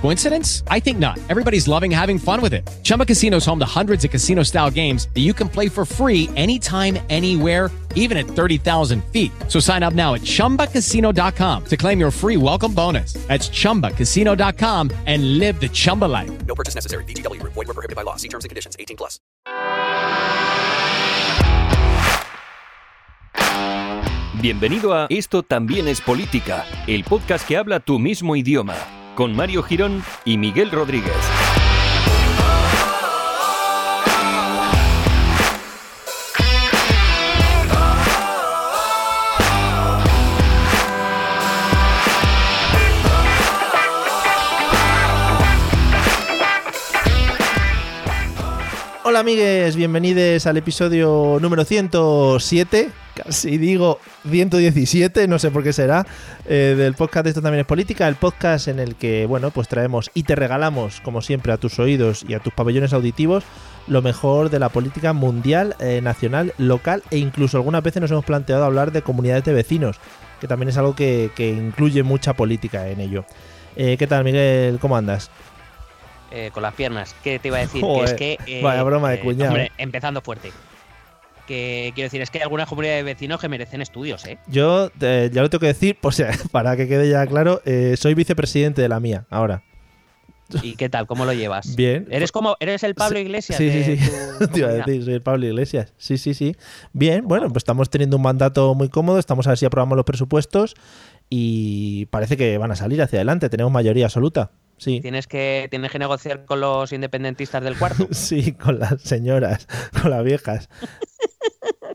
Coincidence? I think not. Everybody's loving having fun with it. Chumba Casino is home to hundreds of casino style games that you can play for free anytime, anywhere, even at 30,000 feet. So sign up now at chumbacasino.com to claim your free welcome bonus. That's chumbacasino.com and live the Chumba life. No purchase necessary. VGW Group. Void were prohibited by law. See terms and conditions. 18 plus. Bienvenido a Esto también es política, el podcast que habla tu mismo idioma, con Mario Girón y Miguel Rodríguez. Hola amigues, bienvenidos al episodio número 107, casi digo 117, no sé por qué será, eh, del podcast Esto también es política, el podcast en el que, bueno, pues traemos y te regalamos, como siempre, a tus oídos y a tus pabellones auditivos lo mejor de la política mundial, eh, nacional, local e incluso algunas veces nos hemos planteado hablar de comunidades de vecinos, que también es algo que, que incluye mucha política en ello. Eh, ¿Qué tal, Miguel? ¿Cómo andas? Eh, con las piernas. ¿Qué te iba a decir? Que es que. eh, vaya broma de cuñado. hombre, empezando fuerte. Que quiero decir, es que hay algunas comunidades de vecinos que merecen estudios, ¿eh? Yo eh, ya lo tengo que decir, pues, para que quede ya claro, eh, soy vicepresidente de la mía, ahora. ¿Y qué tal? ¿Cómo lo llevas? Bien. ¿Eres como eres el Pablo Iglesias? Sí, sí, sí. Te iba a decir, soy el Pablo Iglesias. Sí, sí, sí. Bien, bueno, pues estamos teniendo un mandato muy cómodo, estamos a ver si aprobamos los presupuestos y parece que van a salir hacia adelante, tenemos mayoría absoluta. Sí. Tienes que, tienes que negociar con los independentistas del cuarto. Sí, con las señoras, con las viejas.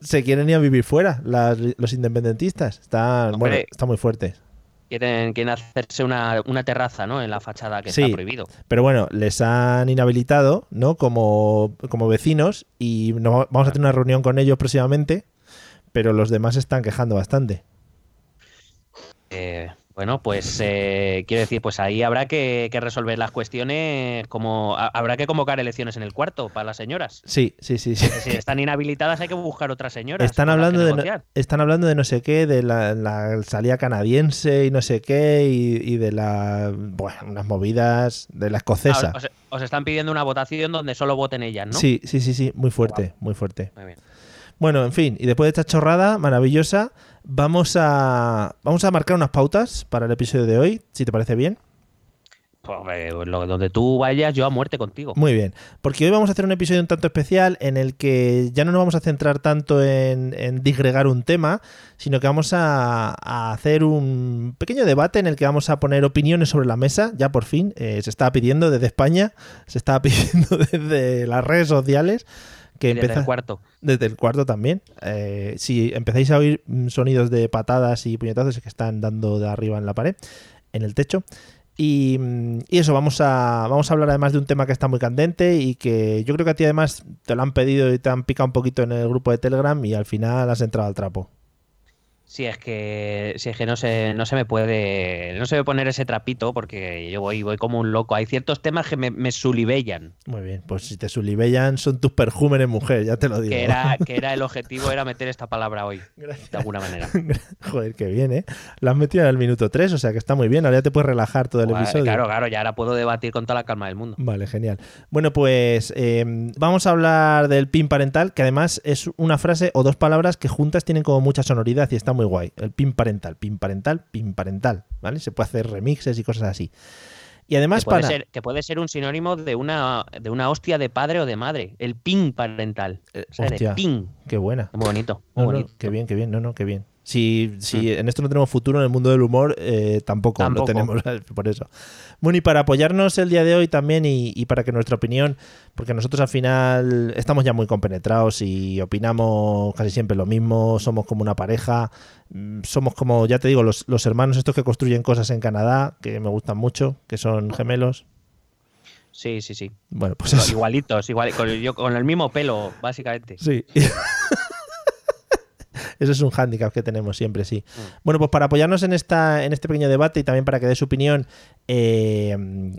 Se quieren ir a vivir fuera, las- los independentistas. Están, bueno, Hombre. está muy fuertes. Quieren, quieren hacerse una, una terraza, ¿no? En la fachada que Sí. está prohibido. Pero bueno, les han inhabilitado, ¿no? Como, como vecinos y no, vamos a tener una reunión con ellos próximamente, pero los demás están quejando bastante. Eh, bueno, pues eh, quiero decir, pues ahí habrá que, que resolver las cuestiones como ha- habrá que convocar elecciones en el cuarto para las señoras. Sí, sí, sí, sí. Si están inhabilitadas hay que buscar otras señoras. Están hablando, de no, negociar. están hablando de no sé qué, de la, la salida canadiense y no sé qué, y, y de la. Bueno, unas movidas de la escocesa. Ah, os, os están pidiendo una votación donde solo voten ellas, ¿no? Sí, sí, sí, sí, muy fuerte, muy fuerte. Muy bien. Bueno, en fin, y después de esta chorrada maravillosa, vamos a, vamos a marcar unas pautas para el episodio de hoy, si te parece bien. Pues, lo- donde tú vayas, yo a muerte contigo. Muy bien, porque hoy vamos a hacer un episodio un tanto especial en el que ya no nos vamos a centrar tanto en, en disgregar un tema, sino que vamos a, a hacer un pequeño debate en el que vamos a poner opiniones sobre la mesa, ya por fin, eh, se estaba pidiendo desde España, se estaba pidiendo desde las redes sociales. Que desde empieza- el cuarto. desde el cuarto también. Eh, si empezáis a oír mm, sonidos de patadas y puñetazos es que están dando de arriba en la pared, en el techo. Y, mm, y eso, vamos a, vamos a hablar además de un tema que está muy candente y que yo creo que a ti además te lo han pedido y te han picado un poquito en el grupo de Telegram y al final has entrado al trapo. Si es que, si es que no se, no se me puede, no se me poner ese trapito porque yo voy, voy como un loco. Hay ciertos temas que me, me sulibellan. Muy bien, pues si te sulibellan son tus perjúmenes mujer, ya te lo digo. Que era, que era el objetivo, era meter esta palabra hoy, de alguna manera. Joder, qué bien, ¿eh? La has metido en el minuto 3, o sea que está muy bien, ahora ya te puedes relajar todo el Vale, episodio. Claro, claro, ya ahora puedo debatir con toda la calma del mundo. Vale, genial. Bueno, pues eh, vamos a hablar del pin parental, que además es una frase o dos palabras que juntas tienen como mucha sonoridad y está muy guay. El pin parental, pin parental, pin parental, ¿vale? Se puede hacer remixes y cosas así. Y además Que puede, para... ser, que puede ser un sinónimo de una, de una hostia de padre o de madre. El pin parental. Eh, O sea, de hostia, pin. qué buena. Muy bonito. No, Muy no, bonito. qué bien, qué bien, no, no, qué bien. Si, si en esto no tenemos futuro en el mundo del humor, eh, tampoco, lo Tampoco. tenemos por eso. Bueno, y para apoyarnos el día de hoy también y, y para que nuestra opinión, porque nosotros al final estamos ya muy compenetrados y opinamos casi siempre lo mismo, somos como una pareja, mm, somos como, ya te digo, los, los hermanos estos que construyen cosas en Canadá, que me gustan mucho, que son gemelos. Sí, sí, sí. Bueno, pues eso. Igualitos, igual, con, yo, con el mismo pelo, básicamente. Sí. Eso es un hándicap que tenemos siempre, sí. Mm. Bueno, pues para apoyarnos en, esta, en este pequeño debate y también para que dé su opinión, eh,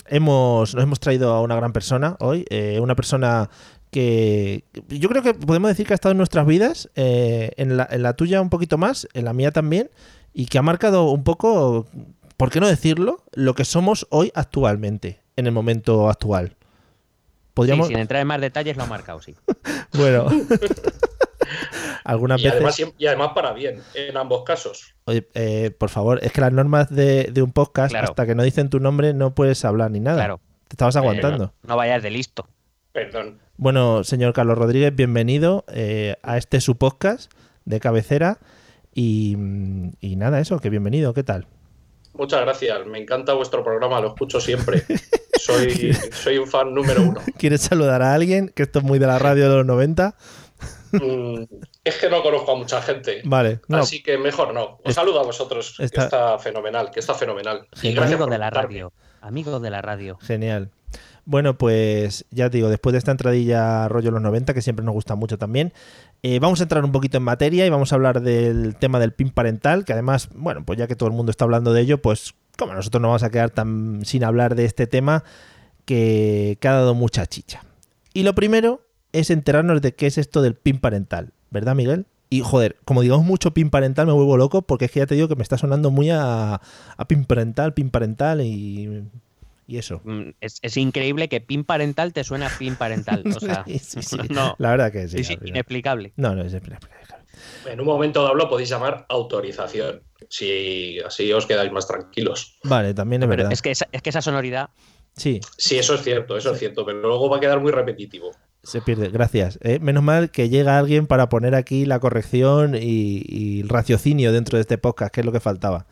hemos, nos hemos traído a una gran persona hoy, eh, una persona que yo creo que podemos decir que ha estado en nuestras vidas, eh, en, la, en la tuya un poquito más, en la mía también, y que ha marcado un poco, ¿por qué no decirlo?, lo que somos hoy actualmente, en el momento actual. Podríamos, Sí, sin entrar en más detalles lo ha marcado, sí. bueno, algunas Y además, veces... y además para bien, en ambos casos. Oye, eh, por favor, es que las normas de, de un podcast, Claro. hasta que no dicen tu nombre, no puedes hablar ni nada. Claro. Te estabas aguantando. No vayas de listo. Perdón. Bueno, señor Carlos Rodríguez, bienvenido eh, a este su podcast de cabecera. Y, y nada, eso, que bienvenido, ¿qué tal? Muchas gracias. Me encanta vuestro programa, lo escucho siempre. Soy, soy un fan número uno. ¿Quieres saludar a alguien? Que esto es muy de la radio de los 90. Mm, Es que no conozco a mucha gente. Vale, no, Así que mejor no. Os Es- saludo a vosotros. que está- está... fenomenal, que está fenomenal. Y Genial. gracias Amigo por de la radio. Amigo de la radio. genial. Bueno, pues ya te digo, después de esta entradilla rollo los 90, que siempre nos gusta mucho también, eh, vamos a entrar un poquito en materia y vamos a hablar del tema del PIN parental, que además, bueno, pues ya que todo el mundo está hablando de ello, pues como nosotros no vamos a quedar tan sin hablar de este tema que, que ha dado mucha chicha. Y lo primero es enterarnos de qué es esto del PIN parental, ¿verdad, Miguel? Y joder, como digamos mucho PIN parental, me vuelvo loco porque es que ya te digo que me está sonando muy a, a PIN parental, PIN parental y, y eso. Mm, Es, es increíble que pin parental te suena a pin parental. O sea, Sí, sí, sí. no, La verdad que sí. es inexplicable. No, no, es inexplicable. En un momento dado lo podéis llamar autorización. Si así os quedáis más tranquilos. Vale, también es Pero verdad. es que, esa, es que esa sonoridad. Sí, Sí, eso es cierto, eso es cierto. Pero luego va a quedar muy repetitivo. Se pierde. Gracias. eh. Menos mal que llega alguien para poner aquí la corrección y, y el raciocinio dentro de este podcast, que es lo que faltaba.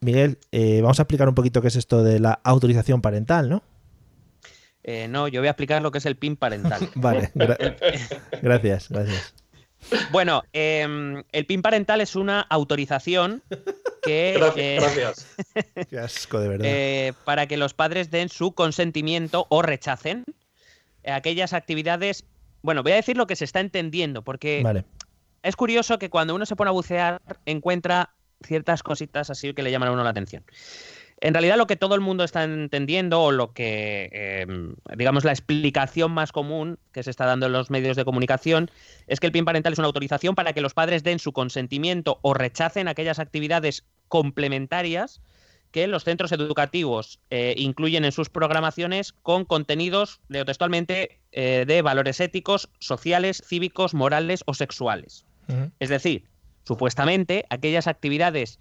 Miguel, eh, vamos a explicar un poquito qué es esto de la autorización parental, ¿no? eh, no, yo voy a explicar lo que es el pin parental. Vale, gra- gracias, gracias. Bueno, em, el PIN parental es una autorización que Gracias. eh, gracias. Qué asco, de verdad. eh, para que los padres den su consentimiento o rechacen aquellas actividades. Bueno, voy a decir lo que se está entendiendo, porque vale. es curioso que cuando uno se pone a bucear encuentra ciertas cositas así que le llaman a uno la atención. En realidad lo que todo el mundo está entendiendo o lo que, eh, digamos, la explicación más común que se está dando en los medios de comunicación es que el PIN parental es una autorización para que los padres den su consentimiento o rechacen aquellas actividades complementarias que los centros educativos eh, incluyen en sus programaciones con contenidos, leo textualmente, eh, de valores éticos, sociales, cívicos, morales o sexuales. Es decir, supuestamente aquellas actividades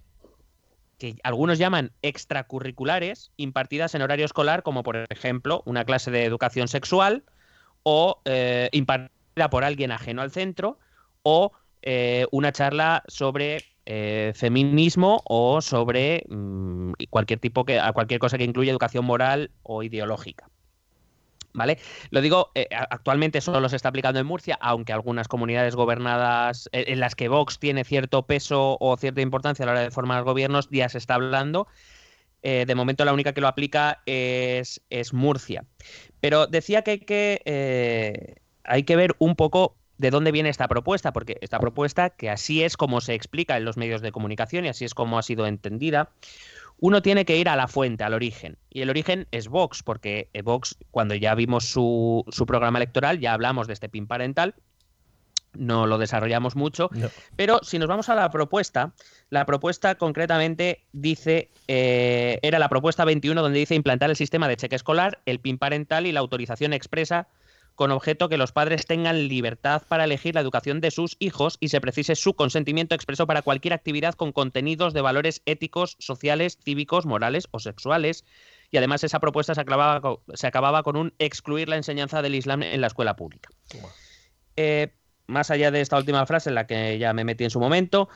que algunos llaman extracurriculares impartidas en horario escolar, como por ejemplo una clase de educación sexual o eh, impartida por alguien ajeno al centro o eh, una charla sobre eh, feminismo o sobre mm, cualquier tipo que a cualquier cosa que incluya educación moral o ideológica. ¿Vale? Lo digo, eh, actualmente solo se está aplicando en Murcia, aunque algunas comunidades gobernadas eh, en las que Vox tiene cierto peso o cierta importancia a la hora de formar gobiernos, ya se está hablando. De momento la única que lo aplica es, es Murcia. Pero decía que que, hay que ver un poco de dónde viene esta propuesta, porque esta propuesta, que así es como se explica en los medios de comunicación y así es como ha sido entendida, uno tiene que ir a la fuente, al origen. Y el origen es Vox, porque eh, Vox, cuando ya vimos su, su programa electoral, ya hablamos de este PIN parental, no lo desarrollamos mucho, No. pero si nos vamos a la propuesta, la propuesta concretamente dice, eh, era la propuesta 21 donde dice implantar el sistema de cheque escolar, el PIN parental y la autorización expresa con objeto que los padres tengan libertad para elegir la educación de sus hijos y se precise su consentimiento expreso para cualquier actividad con contenidos de valores éticos, sociales, cívicos, morales o sexuales. Y además esa propuesta se acababa, co- se acababa con un excluir la enseñanza del Islam en la escuela pública. Eh, más allá de esta última frase en la que ya me metí en su momento,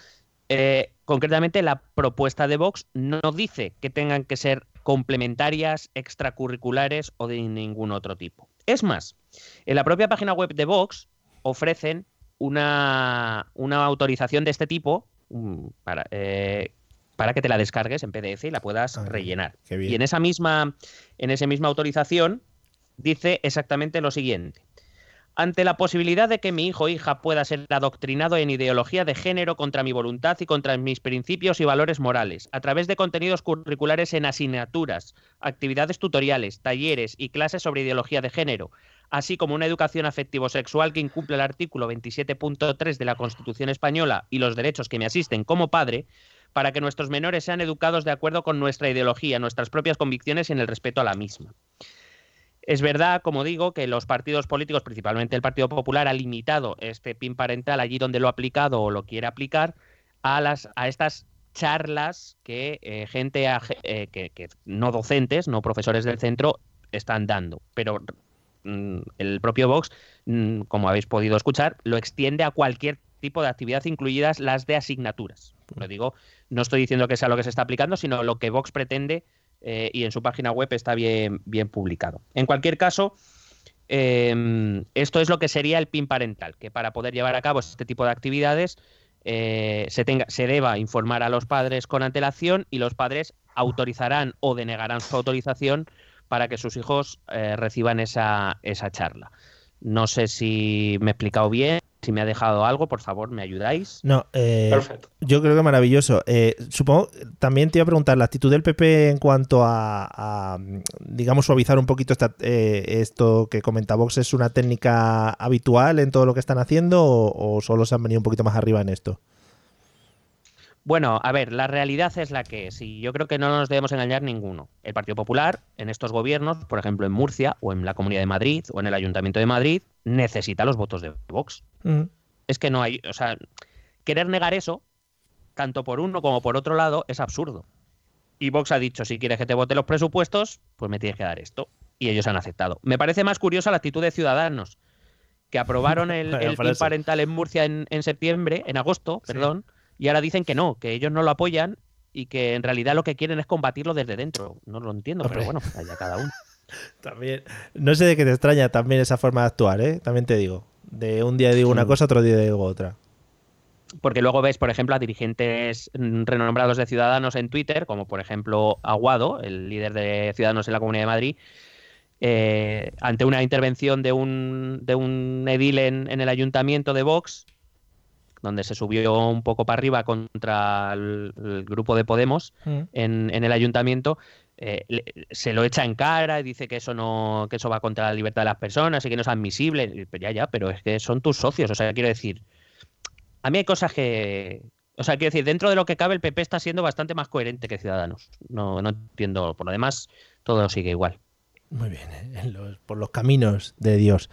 eh, concretamente la propuesta de Vox no dice que tengan que ser complementarias, extracurriculares o de ningún otro tipo. Es más, en la propia página web de Vox ofrecen una, una autorización de este tipo mm, para, eh, para que te la descargues en PDF y la puedas Ah, rellenar. Y en esa misma, en esa misma autorización dice exactamente lo siguiente. Ante la posibilidad de que mi hijo o hija pueda ser adoctrinado en ideología de género contra mi voluntad y contra mis principios y valores morales, a través de contenidos curriculares en asignaturas, actividades tutoriales, talleres y clases sobre ideología de género, así como una educación afectivo-sexual que incumple el artículo 27.3 de la Constitución española y los derechos que me asisten como padre, para que nuestros menores sean educados de acuerdo con nuestra ideología, nuestras propias convicciones y en el respeto a la misma. Es verdad, como digo, que los partidos políticos, principalmente el Partido Popular, ha limitado este PIN parental allí donde lo ha aplicado o lo quiere aplicar a, las, a estas charlas que eh, gente eh, que, no docentes, no profesores del centro, están dando. Pero mm, el propio Vox, mm, como habéis podido escuchar, lo extiende a cualquier tipo de actividad, incluidas las de asignaturas. Lo digo, no estoy diciendo que sea lo que se está aplicando, sino lo que Vox pretende eh, y en su página web está bien, bien publicado. En cualquier caso, em, esto es lo que sería el PIN parental, que para poder llevar a cabo este tipo de actividades eh, se, tenga, se deba informar a los padres con antelación y los padres autorizarán o denegarán su autorización para que sus hijos eh, reciban esa, esa charla. No sé si me he explicado bien, si me ha dejado algo, por favor, me ayudáis. No, eh, Perfecto. yo creo que maravilloso. Eh, supongo, también te iba a preguntar, la actitud del PP en cuanto a, a, digamos, suavizar un poquito esta, eh, esto que comenta Vox, ¿es una técnica habitual en todo lo que están haciendo o, o solo se han venido un poquito más arriba en esto? Bueno, a ver, la realidad es la que es, y yo creo que no nos debemos engañar ninguno. El Partido Popular, en estos gobiernos, por ejemplo en Murcia, o en la Comunidad de Madrid, o en el Ayuntamiento de Madrid, necesita los votos de Vox. Mm. Es que no hay, o sea, querer negar eso, tanto por uno como por otro lado, es absurdo. Y Vox ha dicho, si quieres que te vote los presupuestos, pues me tienes que dar esto. Y ellos han aceptado. Me parece más curiosa la actitud de Ciudadanos, que aprobaron el, PIN parental en Murcia en, en septiembre, en agosto, Sí. perdón, y ahora dicen que no, que ellos no lo apoyan y que en realidad lo que quieren es combatirlo desde dentro. No lo entiendo, Hombre. pero bueno, allá cada uno. También, no sé de qué te extraña también esa forma de actuar, ¿eh? También te digo. De un día digo una Sí. cosa, otro día digo otra. Porque luego ves, por ejemplo, a dirigentes mm, renombrados de Ciudadanos en Twitter, como por ejemplo Aguado, el líder de Ciudadanos en la Comunidad de Madrid, eh, ante una intervención de un, de un edil en, en el ayuntamiento de Vox, donde se subió un poco para arriba contra el, el grupo de Podemos Mm. en, en el ayuntamiento, eh, le- se lo echa en cara y dice que eso no que eso va contra la libertad de las personas y que no es admisible. Ya, ya, pero es que son tus socios. O sea, quiero decir, a mí hay cosas que. O sea, quiero decir, dentro de lo que cabe, el PP está siendo bastante más coherente que Ciudadanos. No, no entiendo. Por lo demás, todo sigue igual. Muy bien, ¿eh? En los- por los caminos de Dios.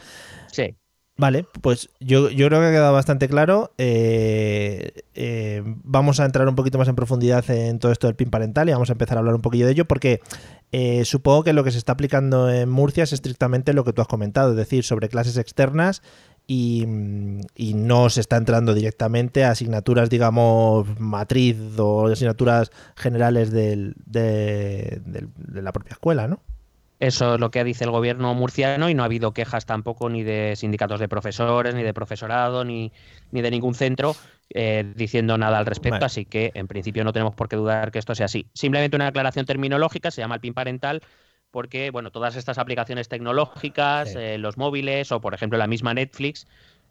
Sí. Vale, pues yo, yo creo que ha quedado bastante claro. Eh, eh, vamos a entrar un poquito más en profundidad en todo esto del PIN parental y vamos a empezar a hablar un poquillo de ello porque eh, supongo que lo que se está aplicando en Murcia es estrictamente lo que tú has comentado, es decir, sobre clases externas y, mm, y no se está entrando directamente a asignaturas, digamos, matriz o asignaturas generales del- de, la propia escuela, ¿no? Eso es lo que dice el gobierno murciano y no ha habido quejas tampoco ni de sindicatos de profesores, ni de profesorado, ni, ni de ningún centro eh, diciendo nada al respecto. Vale. Así que en principio no tenemos por qué dudar que esto sea así. Simplemente una aclaración terminológica, se llama el PIN parental porque bueno, todas estas aplicaciones tecnológicas, Sí. eh, los móviles o por ejemplo la misma Netflix,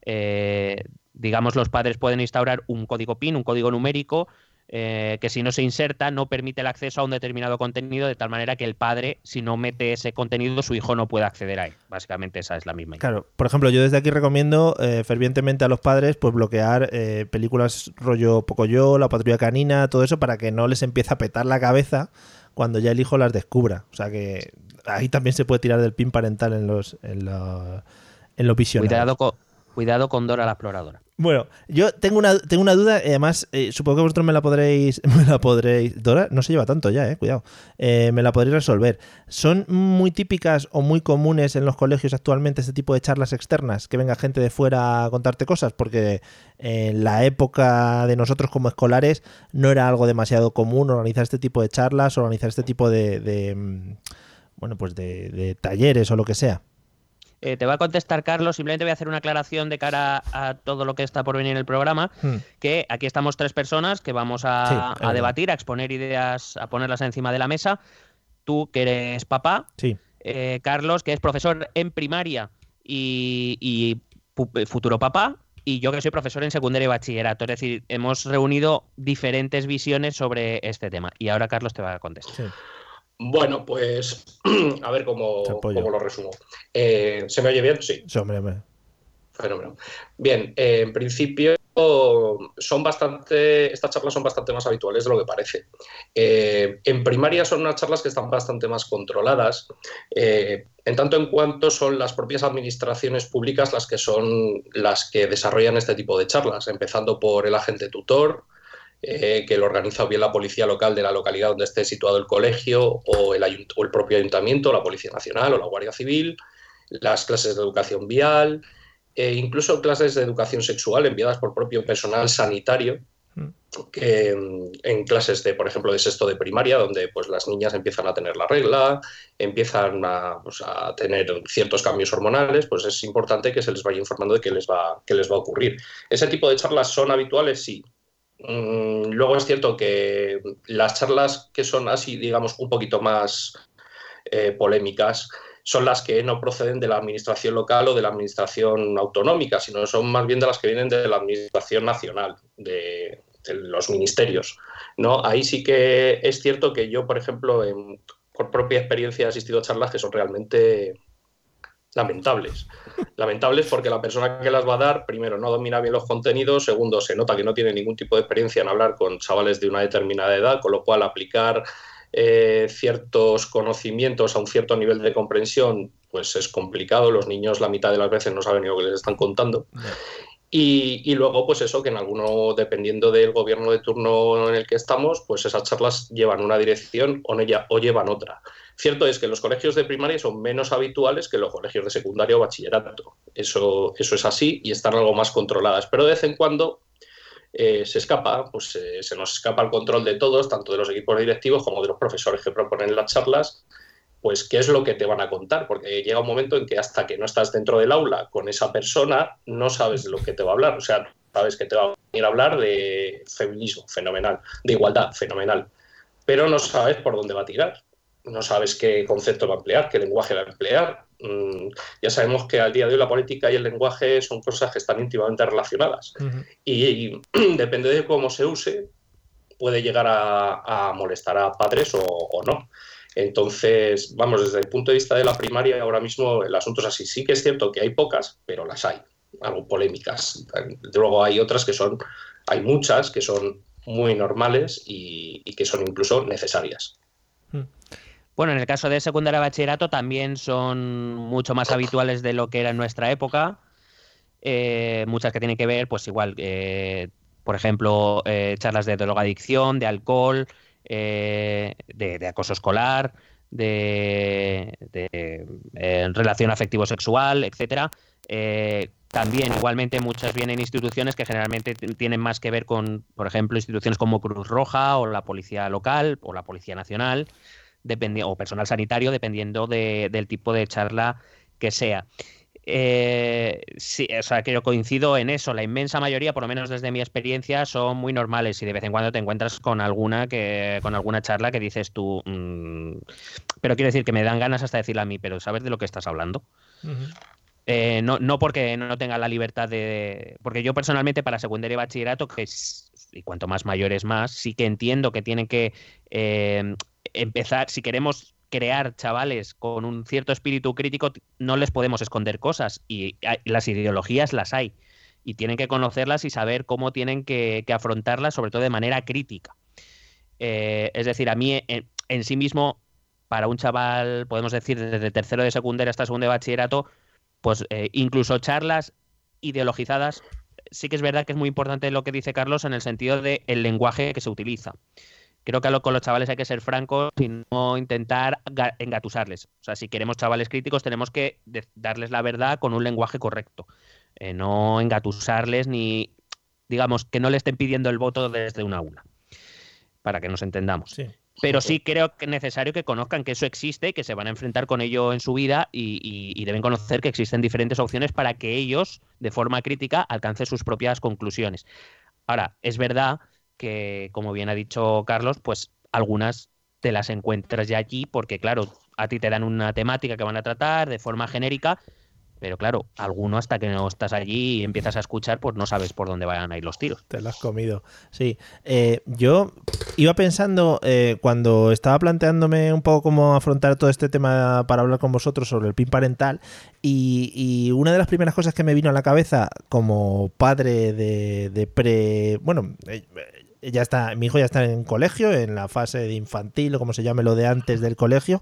eh, digamos los padres pueden instaurar un código PIN, un código numérico eh, que si no se inserta no permite el acceso a un determinado contenido de tal manera que el padre, si no mete ese contenido, su hijo no puede acceder a él. Básicamente esa es la misma idea. Claro, por ejemplo, yo desde aquí recomiendo eh, fervientemente a los padres pues bloquear eh, películas rollo Pocoyo, La Patrulla Canina, todo eso para que no les empiece a petar la cabeza cuando ya el hijo las descubra. O sea que ahí también se puede tirar del pin parental en los en, los- en los visionarios. Cuidado con, cuidado con Dora la exploradora. Bueno, yo tengo una, tengo una duda, y además eh, supongo que vosotros me la podréis, me la podréis, Dora, no se lleva tanto ya, eh, cuidado, Eh, me la podréis resolver. ¿Son muy típicas o muy comunes en los colegios actualmente este tipo de charlas externas? Que venga gente de fuera a contarte cosas, porque en la época de nosotros como escolares no era algo demasiado común organizar este tipo de charlas, organizar este tipo de, de, mm, bueno, pues de, de talleres o lo que sea. Eh, te va a contestar Carlos, simplemente voy a hacer una aclaración de cara a todo lo que está por venir en el programa, Hmm. que aquí estamos tres personas que vamos a, debatir, a exponer ideas, a ponerlas encima de la mesa. Tú, que eres papá, Sí, eh, Carlos, que es profesor en primaria y, y pu- futuro papá, y yo que soy profesor en secundaria y bachillerato. Es decir, hemos reunido diferentes visiones sobre este tema. Y ahora Carlos te va a contestar. sí. Bueno, pues a ver cómo, cómo lo resumo. Eh, ¿Se me oye bien? Sí. Sí, hombre, hombre. Fenómeno. Bien, eh, en principio son bastante, estas charlas son bastante más habituales de lo que parece. Eh, en primaria son unas charlas que están bastante más controladas, eh, en tanto en cuanto son las propias administraciones públicas las que son las que desarrollan este tipo de charlas, empezando por el agente tutor, eh, que lo organiza o bien la policía local de la localidad donde esté situado el colegio, o el, ayunt- o el propio ayuntamiento, la Policía Nacional o la Guardia Civil, las clases de educación vial, e incluso clases de educación sexual enviadas por propio personal sanitario, Mm. que mm, en clases de, por ejemplo, de sexto de primaria, donde pues las niñas empiezan a tener la regla, empiezan a, pues, a tener ciertos cambios hormonales, pues es importante que se les vaya informando de qué les va, qué les va a ocurrir. Ese tipo de charlas son habituales, sí. Mm, Luego es cierto que las charlas que son así, digamos, un poquito más eh, polémicas, son las que no proceden de la administración local o de la administración autonómica, sino son más bien de las que vienen de la administración nacional, de, los ministerios. ¿no? Ahí sí que es cierto que yo, por ejemplo, en- por propia experiencia he asistido a charlas que son realmente lamentables. Lamentables porque la persona que las va a dar, primero, no domina bien los contenidos, segundo, se nota que no tiene ningún tipo de experiencia en hablar con chavales de una determinada edad, con lo cual aplicar eh, ciertos conocimientos a un cierto nivel de comprensión, pues es complicado. Los niños la mitad de las veces no saben ni lo que les están contando. Y, luego, pues eso, que en alguno, dependiendo del gobierno de turno en el que estamos, pues esas charlas llevan una dirección o, ella- o llevan otra. Cierto es que los colegios de primaria son menos habituales que los colegios de secundaria o bachillerato. Eso, eso es así y están algo más controladas. Pero de vez en cuando eh, se escapa, pues eh, se nos escapa el control de todos, tanto de los equipos directivos como de los profesores que proponen las charlas, pues qué es lo que te van a contar, porque llega un momento en que hasta que no estás dentro del aula con esa persona, no sabes de lo que te va a hablar. O sea, sabes que te va a venir a hablar de feminismo, fenomenal, de igualdad, fenomenal, pero no sabes por dónde va a tirar, no sabes qué concepto va a emplear, qué lenguaje va a emplear. Mm, ya sabemos que al día de hoy la política y el lenguaje son cosas que están íntimamente relacionadas y, depende de cómo se use, puede llegar a, a molestar a padres o, o no. Entonces, vamos, desde el punto de vista de la primaria, ahora mismo el asunto es así. Sí que es cierto que hay pocas, pero las hay, algo polémicas. Luego hay otras que son, hay muchas que son muy normales y, y que son incluso necesarias. Bueno, en el caso de secundaria bachillerato también son mucho más habituales de lo que era en nuestra época. Eh, muchas que tienen que ver, pues igual, eh, por ejemplo, eh, charlas de drogadicción, de alcohol, eh, de, acoso escolar, de, de, relación afectivo-sexual, etcétera. También, igualmente, muchas vienen instituciones que generalmente tienen más que ver con, por ejemplo, instituciones como Cruz Roja o la Policía Local o la Policía Nacional o personal sanitario, dependiendo de- del tipo de charla que sea. Eh, sí, o sea, que yo coincido en eso. La inmensa mayoría, por lo menos desde mi experiencia, son muy normales y de vez en cuando te encuentras con alguna que, con alguna charla que dices tú, mm, pero quiero decir que me dan ganas hasta decirle a mí, pero ¿sabes de lo que estás hablando? Eh, no, no porque no tenga la libertad de. Porque yo personalmente para secundaria y bachillerato, que es, y cuanto más mayores más, sí que entiendo que tienen que eh, empezar, si queremos crear chavales con un cierto espíritu crítico, no les podemos esconder cosas. Y las ideologías las hay. Y tienen que conocerlas y saber cómo tienen que, que afrontarlas, sobre todo de manera crítica. Eh, es decir, a mí en, sí mismo, para un chaval, podemos decir, desde tercero de secundaria hasta segundo de bachillerato, pues eh, incluso charlas ideologizadas, sí que es verdad que es muy importante lo que dice Carlos en el sentido del el lenguaje que se utiliza. Creo que con los chavales hay que ser francos y no intentar ga- engatusarles. O sea, si queremos chavales críticos, tenemos que darles la verdad con un lenguaje correcto. Eh, no engatusarles ni, digamos, que no le estén pidiendo el voto desde una aula. Para que nos entendamos. Sí. Pero sí creo que es necesario que conozcan que eso existe, que se van a enfrentar con ello en su vida y, y- y deben conocer que existen diferentes opciones para que ellos, de forma crítica, alcancen sus propias conclusiones. Ahora, es verdad que, como bien ha dicho Carlos, pues algunas te las encuentras ya allí porque, claro, a ti te dan una temática que van a tratar de forma genérica, Pero claro, alguno hasta que no estás allí y empiezas a escuchar, pues no sabes por dónde vayan a ir los tiros. Te lo has comido. Sí. Eh, yo iba pensando, eh, cuando estaba planteándome un poco cómo afrontar todo este tema para hablar con vosotros sobre el PIN parental, y, y una de las primeras cosas que me vino a la cabeza como padre de, de pre. Bueno, eh, ya está, mi hijo ya está en colegio, en la fase de infantil o como se llame lo de antes del colegio,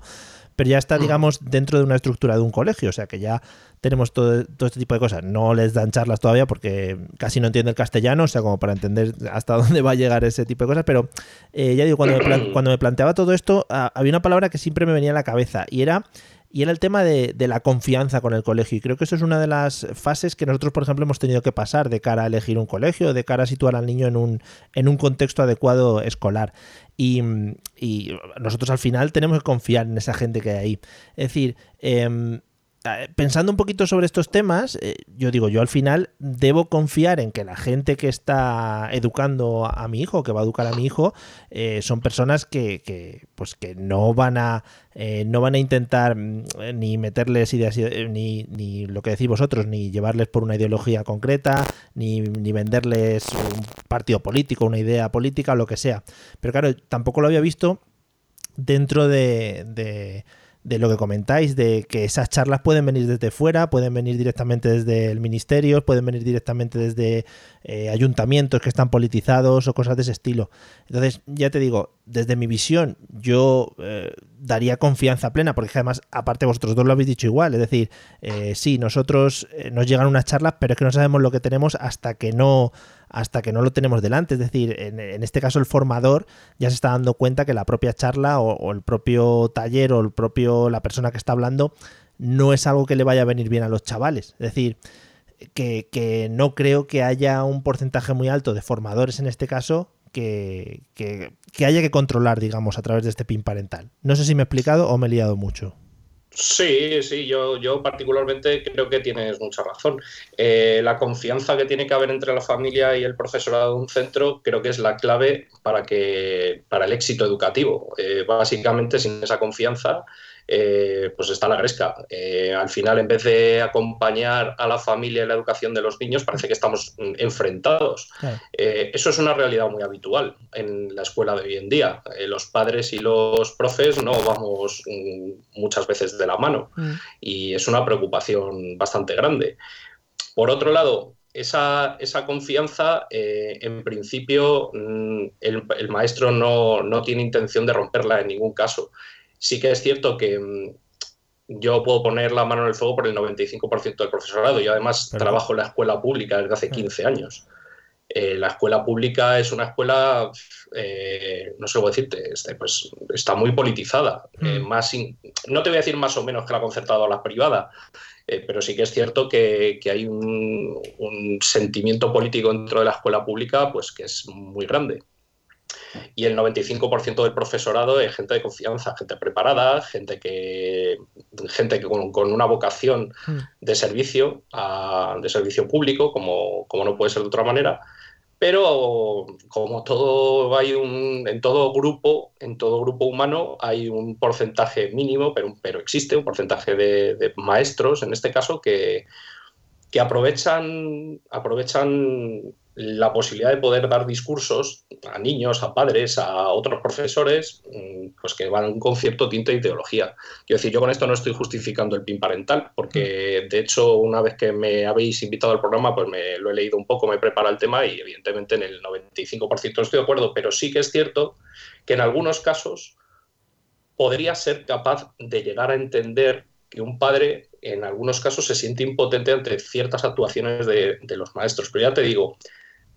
pero ya está, digamos, dentro de una estructura de un colegio, o sea que ya tenemos todo, todo este tipo de cosas. No les dan charlas todavía porque casi no entiende el castellano, o sea, como para entender hasta dónde va a llegar ese tipo de cosas, pero eh, ya digo, cuando me, cuando me planteaba todo esto, ah, había una palabra que siempre me venía a la cabeza y era y era el tema de, de la confianza con el colegio. Y creo que eso es una de las fases que nosotros, por ejemplo, hemos tenido que pasar de cara a elegir un colegio, de cara a situar al niño en un, en un contexto adecuado escolar. Y, y nosotros al final tenemos que confiar en esa gente que hay ahí. Es decir, em, pensando un poquito sobre estos temas, eh, yo digo, yo al final debo confiar en que la gente que está educando a mi hijo, que va a educar a mi hijo, eh, son personas que, que, pues que no van a eh, no van a intentar mm, ni meterles ideas eh, ni, ni lo que decís vosotros, ni llevarles por una ideología concreta, ni, ni venderles un partido político, una idea política o lo que sea. Pero claro, tampoco lo había visto dentro de, de, de lo que comentáis, de que esas charlas pueden venir desde fuera, pueden venir directamente desde el ministerio, pueden venir directamente desde eh, ayuntamientos que están politizados o cosas de ese estilo. Entonces, ya te digo, desde mi visión, yo eh, daría confianza plena, porque además, aparte vosotros dos lo habéis dicho igual, es decir, eh, sí, nosotros eh, nos llegan unas charlas, pero es que no sabemos lo que tenemos hasta que no hasta que no lo tenemos delante. Es decir, en, este caso el formador ya se está dando cuenta que la propia charla o, el propio taller o el propio la persona que está hablando no es algo que le vaya a venir bien a los chavales. Es decir, que, no creo que haya un porcentaje muy alto de formadores en este caso que, haya que controlar, digamos, a través de este PIN parental. No sé si me he explicado o me he liado mucho. Sí, sí, yo, yo particularmente creo que tienes mucha razón. Eh, la confianza que tiene que haber entre la familia y el profesorado de un centro creo que es la clave para, que, para el éxito educativo. Eh, básicamente, sin esa confianza, eh, pues está la gresca. Eh, al final, en vez de acompañar a la familia en la educación de los niños, parece que estamos enfrentados. Claro. Eh, eso es una realidad muy habitual en la escuela de hoy en día. Los padres y los profes no vamos mm, muchas veces de la mano Mm. y es una preocupación bastante grande. Por otro lado, esa, esa confianza, eh, en principio, mm, el, el maestro no, no tiene intención de romperla en ningún caso sí que es cierto que mm, yo puedo poner la mano en el fuego por el 95% del profesorado. Yo además trabajo en la escuela pública desde hace 15 años. Eh, la escuela pública es una escuela, eh, no sé cómo decirte, este, pues está muy politizada. Eh, Mm. más in- no te voy a decir más o menos que la concertada o la privada, eh, pero sí que es cierto que, que hay un, un sentimiento político dentro de la escuela pública pues que es muy grande y el 95% del profesorado es gente de confianza, gente preparada, gente que, gente que con, con una vocación Mm. de servicio, a- de servicio público, como, como no puede ser de otra manera. Pero como todo hay un, en todo grupo, en todo grupo humano hay un porcentaje mínimo, pero, pero existe un porcentaje de, de maestros, en este caso, que, que aprovechan, aprovechan la posibilidad de poder dar discursos a niños, a padres, a otros profesores, mm, pues que van con cierto tinte de ideología. Quiero decir, yo con esto no estoy justificando el PIN parental, porque de hecho, una vez que me habéis invitado al programa, pues me lo he leído un poco, me he preparado el tema y evidentemente en el 95% estoy de acuerdo, pero sí que es cierto que en algunos casos podría ser capaz de llegar a entender que un padre en algunos casos se siente impotente ante ciertas actuaciones de, los maestros. Pero ya te digo,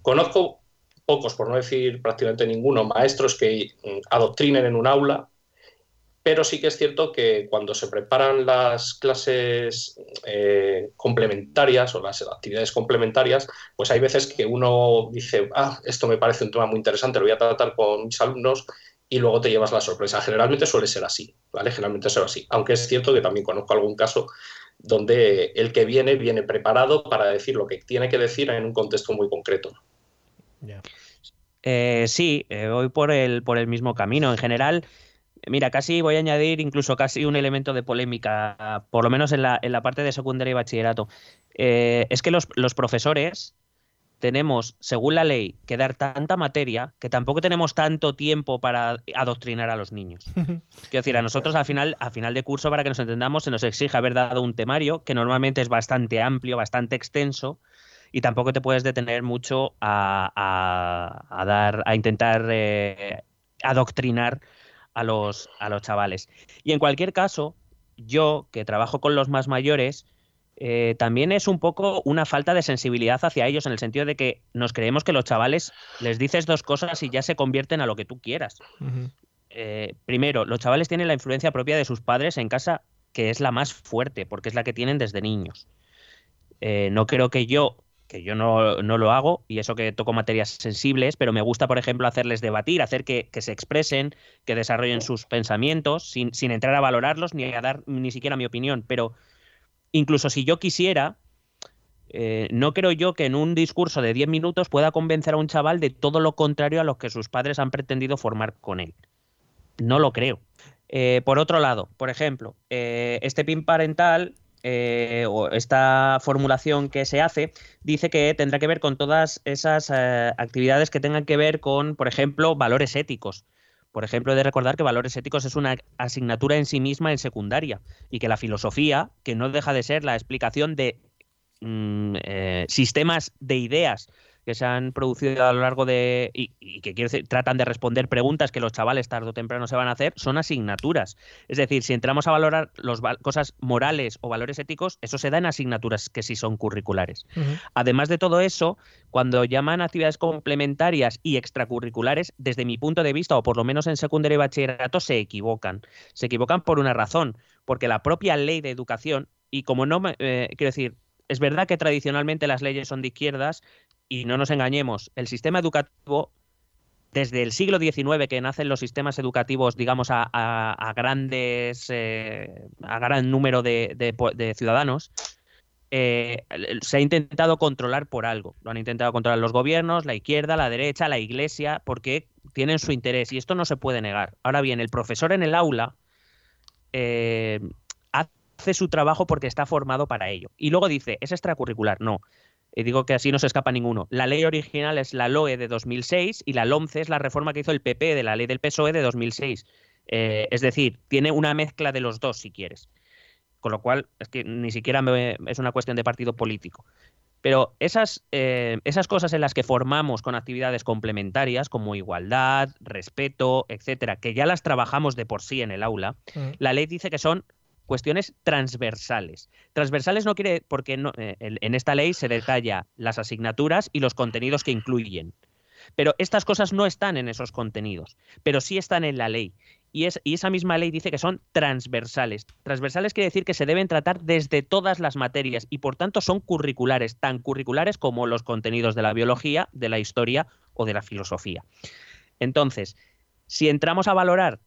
conozco pocos, por no decir prácticamente ninguno, maestros que mm, adoctrinen en un aula, pero sí que es cierto que cuando se preparan las clases eh, complementarias o las actividades complementarias, pues hay veces que uno dice, ah, esto me parece un tema muy interesante, lo voy a tratar con mis alumnos y luego te llevas la sorpresa. Generalmente suele ser así, ¿vale? Generalmente suele ser así. Aunque es cierto que también conozco algún caso donde el que viene viene preparado para decir lo que tiene que decir en un contexto muy concreto. Eh, sí, eh, voy por el, por el mismo camino. En general, Mira, casi voy a añadir incluso casi un elemento de polémica, por lo menos en la, en la parte de secundaria y bachillerato. Eh, es que los, los profesores tenemos, según la ley, que dar tanta materia que tampoco tenemos tanto tiempo para adoctrinar a los niños. Quiero decir, a nosotros al final, a final de curso, para que nos entendamos, se nos exige haber dado un temario que normalmente es bastante amplio, bastante extenso, y tampoco te puedes detener mucho a, a- a dar, a intentar eh, adoctrinar a los, a los chavales. Y en cualquier caso, yo que trabajo con los más mayores, eh, también es un poco una falta de sensibilidad hacia ellos en el sentido de que nos creemos que los chavales les dices dos cosas y ya se convierten a lo que tú quieras. Eh, primero, los chavales tienen la influencia propia de sus padres en casa, que es la más fuerte, porque es la que tienen desde niños. Eh, no creo que yo, que yo no, no lo hago, y eso que toco materias sensibles, pero me gusta, por ejemplo, hacerles debatir, hacer que, que se expresen, que desarrollen sus pensamientos, sin, sin entrar a valorarlos ni a dar ni siquiera mi opinión. Pero incluso si yo quisiera, eh, no creo yo que en un discurso de 10 minutos pueda convencer a un chaval de todo lo contrario a lo que sus padres han pretendido formar con él. No lo creo. Eh, por otro lado, por ejemplo, eh, este PIN parental eh, o esta formulación que se hace dice que tendrá que ver con todas esas actividades que tengan que ver con, por ejemplo, valores éticos. Por ejemplo, he de recordar que valores éticos es una asignatura en sí misma en secundaria y que la filosofía, que no deja de ser la explicación de mm, eh, sistemas de ideas que se han producido a lo largo de. y, y que quiero decir, tratan de responder preguntas que los chavales tarde o temprano se van a hacer, son asignaturas. Es decir, si entramos a valorar las cosas morales o valores éticos, eso se da en asignaturas que sí son curriculares. Además de todo eso, cuando llaman actividades complementarias y extracurriculares, desde mi punto de vista, o por lo menos en secundaria y bachillerato, se equivocan. Se equivocan por una razón, porque la propia ley de educación, y como no me. eh, quiero decir, es verdad que tradicionalmente las leyes son de izquierdas, y no nos engañemos, el sistema educativo, desde el siglo XIX que nacen los sistemas educativos, digamos, a, a- a grandes, eh, a gran número de, de de ciudadanos, eh, se ha intentado controlar por algo. Lo han intentado controlar los gobiernos, la izquierda, la derecha, la iglesia, porque tienen su interés y esto no se puede negar. Ahora bien, el profesor en el aula eh, hace su trabajo porque está formado para ello. Y luego dice, es extracurricular. No. Y digo que así no se escapa ninguno. La ley original es la LOE de 2006 y la LOMCE es la reforma que hizo el PP de la ley del PSOE de 2006. Eh, es decir, tiene una mezcla de los dos, si quieres. Con lo cual, es que ni siquiera me- es una cuestión de partido político. Pero esas, eh, esas cosas en las que formamos con actividades complementarias, como igualdad, respeto, etcétera, que ya las trabajamos de por sí en el aula, Ujú. la ley dice que son cuestiones transversales. Transversales no quiere, porque eh, en esta ley se detalla las asignaturas y los contenidos que incluyen. Pero estas cosas no están en esos contenidos, pero sí están en la ley. Y esa misma ley dice que son transversales. Transversales quiere decir que se deben tratar desde todas las materias y por tanto son curriculares, tan curriculares como los contenidos de la biología, de la historia o de la filosofía. Entonces, si entramos a valorar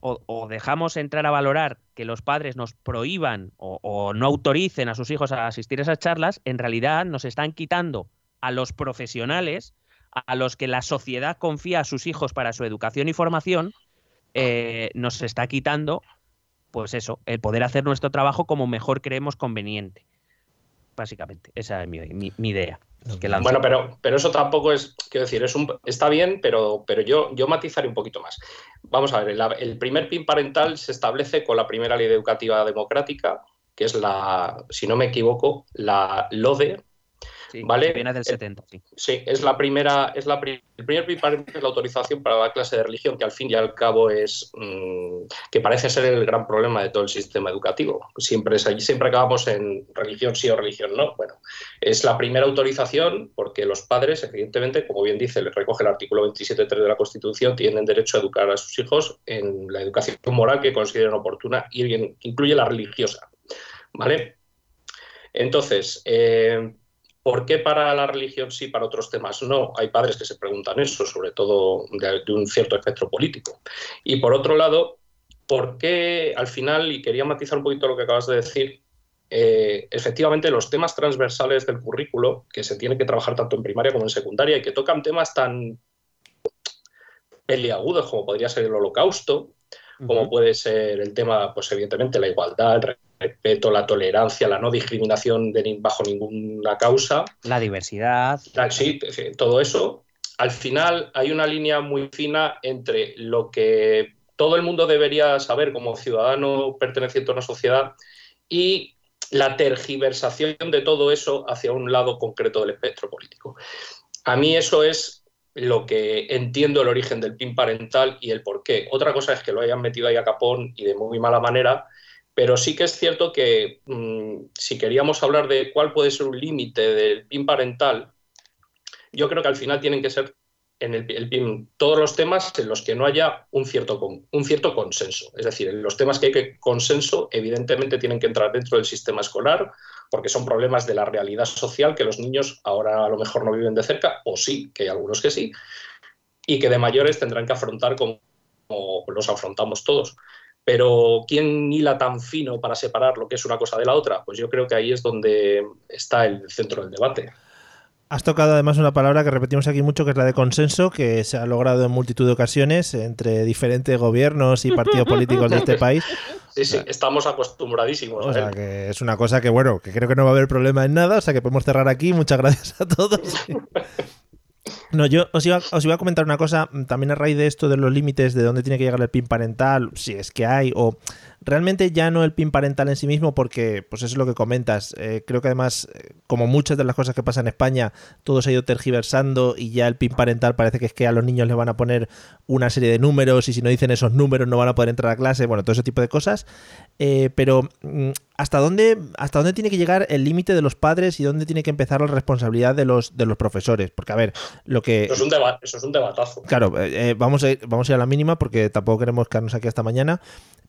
o, dejamos entrar a valorar que los padres nos prohíban o, no autoricen a sus hijos a asistir a esas charlas, en realidad nos están quitando a los profesionales, a los que la sociedad confía a sus hijos para su educación y formación, eh, nos está quitando, pues eso, el poder hacer nuestro trabajo como mejor creemos conveniente. Básicamente, esa es mi idea. Que. Bueno, pero, pero eso tampoco es, quiero decir, es un, está bien, pero, pero yo, yo matizaré un poquito más. Vamos a ver, el, el primer PIN parental se establece con la primera ley educativa democrática, que es la, si no me equivoco, la LODE, Sí, vale. Viene del 70, sí. Sí, es la primera, es la pri- el primer es la autorización para la clase de religión, que al fin y al cabo es mm, que parece ser el gran problema de todo el sistema educativo. Siempre es allí, siempre acabamos en religión sí o religión no. Bueno, es la primera autorización porque los padres, evidentemente, como bien dice, le recoge el artículo 27.3 de la Constitución, tienen derecho a educar a sus hijos en la educación moral que consideren oportuna y que incluye la religiosa. ¿Vale? Entonces, eh, ¿Por qué para la religión sí, para otros temas no? Hay padres que se preguntan eso, sobre todo de, de un cierto espectro político. Y por otro lado, ¿por qué al final, y quería matizar un poquito lo que acabas de decir, eh, efectivamente los temas transversales del currículo, que se tiene que trabajar tanto en primaria como en secundaria, y que tocan temas tan peliagudos como podría ser el holocausto, como puede ser el tema, pues evidentemente, la igualdad, el respeto, la tolerancia, la no discriminación de bajo ninguna causa. La diversidad. Sí, todo eso. Al final hay una línea muy fina entre lo que todo el mundo debería saber como ciudadano perteneciente a una sociedad y la tergiversación de todo eso hacia un lado concreto del espectro político. A mí eso es lo que entiendo el origen del PIN parental y el por qué. Otra cosa es que lo hayan metido ahí a capón y de muy mala manera, pero sí que es cierto que mm, si queríamos hablar de cuál puede ser un límite del PIN parental, yo creo que al final tienen que ser en el, el PIN todos los temas en los que no haya un cierto, un cierto consenso. Es decir, en los temas que hay que consenso, evidentemente tienen que entrar dentro del sistema escolar, porque son problemas de la realidad social que los niños ahora a lo mejor no viven de cerca, o sí, que hay algunos que sí, y que de mayores tendrán que afrontar como los afrontamos todos. Pero ¿quién hila tan fino para separar lo que es una cosa de la otra? Pues yo creo que ahí es donde está el centro del debate. Has tocado además una palabra que repetimos aquí mucho, que es la de consenso, que se ha logrado en multitud de ocasiones entre diferentes gobiernos y partidos políticos de este país. Sí, sí, estamos acostumbradísimos. O sea que es una cosa que, bueno, que creo que no va a haber problema en nada, o sea que podemos cerrar aquí. Muchas gracias a todos. No, yo os iba, a comentar una cosa, mm, también a raíz de esto de los límites de dónde tiene que llegar el PIN parental, si es que hay, o realmente ya no el PIN parental en sí mismo, porque pues eso es lo que comentas. Eh, creo que además, eh, como muchas de las cosas que pasan en España, todo se ha ido tergiversando y ya el PIN parental parece que es que a los niños les van a poner una serie de números y si no dicen esos números no van a poder entrar a clase, bueno, todo ese tipo de cosas. Eh, pero mm, ¿hasta dónde, ¿hasta dónde tiene que llegar el límite de los padres y dónde tiene que empezar la responsabilidad de los, de los profesores? Porque, a ver, lo que... Eso es un, deba- eso es un debatazo. Claro, eh, eh, vamos, a ir, vamos a ir a la mínima porque tampoco queremos quedarnos aquí hasta mañana.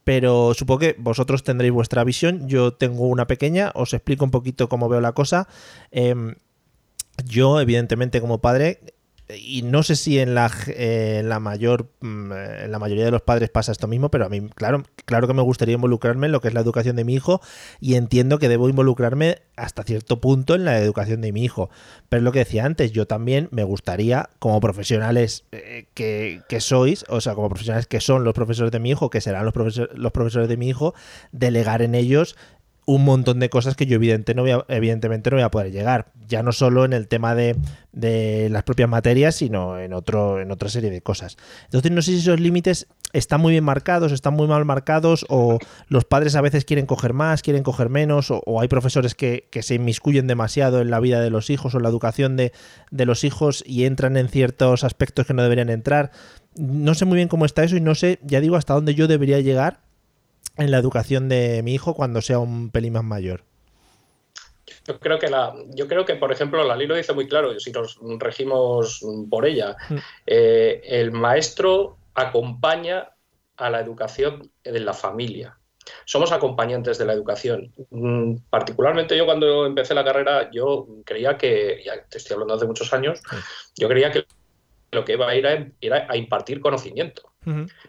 Pero supongo que vosotros tendréis vuestra visión. Yo tengo una pequeña, os explico un poquito cómo veo la cosa. Em, yo, evidentemente, como padre, y no sé si en la, eh, en la mayor mm, eh, en la mayoría de los padres pasa esto mismo, pero a mí, claro, claro que me gustaría involucrarme en lo que es la educación de mi hijo y entiendo que debo involucrarme hasta cierto punto en la educación de mi hijo. Pero es lo que decía antes, yo también me gustaría, como profesionales eh, que, que sois, o sea, como profesionales que son los profesores de mi hijo, que serán los, los profesores de mi hijo, delegar en ellos un montón de cosas que yo no evidentemente no voy a poder llegar. Ya no solo en el tema de, las propias materias, sino en, otro, en otra serie de cosas. Entonces no sé si esos límites están muy bien marcados, están muy mal marcados, o los padres a veces quieren coger más, quieren coger menos, o, hay profesores que, que se inmiscuyen demasiado en la vida de los hijos o en la educación de, de los hijos y entran en ciertos aspectos que no deberían entrar. No sé muy bien cómo está eso y no sé, ya digo, hasta dónde yo debería llegar en la educación de mi hijo cuando sea un pelín más mayor. Yo creo que la, yo creo que, por ejemplo, la ley lo dice muy claro, si nos regimos por ella. Mm. Eh, el maestro acompaña a la educación de la familia. Somos acompañantes de la educación. Mm, Particularmente yo cuando empecé la carrera, yo creía que, ya te estoy hablando hace muchos años, yo creía que lo que iba a ir a, era a impartir conocimiento.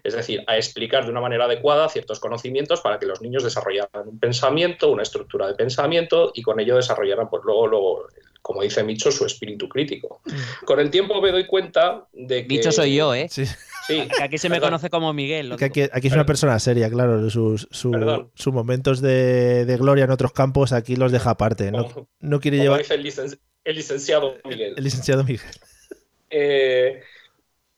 Es decir, a explicar de una manera adecuada ciertos conocimientos para que los niños desarrollaran un pensamiento, una estructura de pensamiento y con ello desarrollaran, pues luego, luego como dice Micho, su espíritu crítico. Con el tiempo me doy cuenta de que. Dicho soy yo, ¿eh? Sí, Sí, Que aquí se me perdón. conoce como Miguel. que aquí, aquí es una persona seria, claro. Sus, su- sus momentos de, de gloria en otros campos aquí los deja aparte. No, Como- no quiere Como llevar dice el, licen- el licenciado Miguel. el licenciado Miguel. Eh,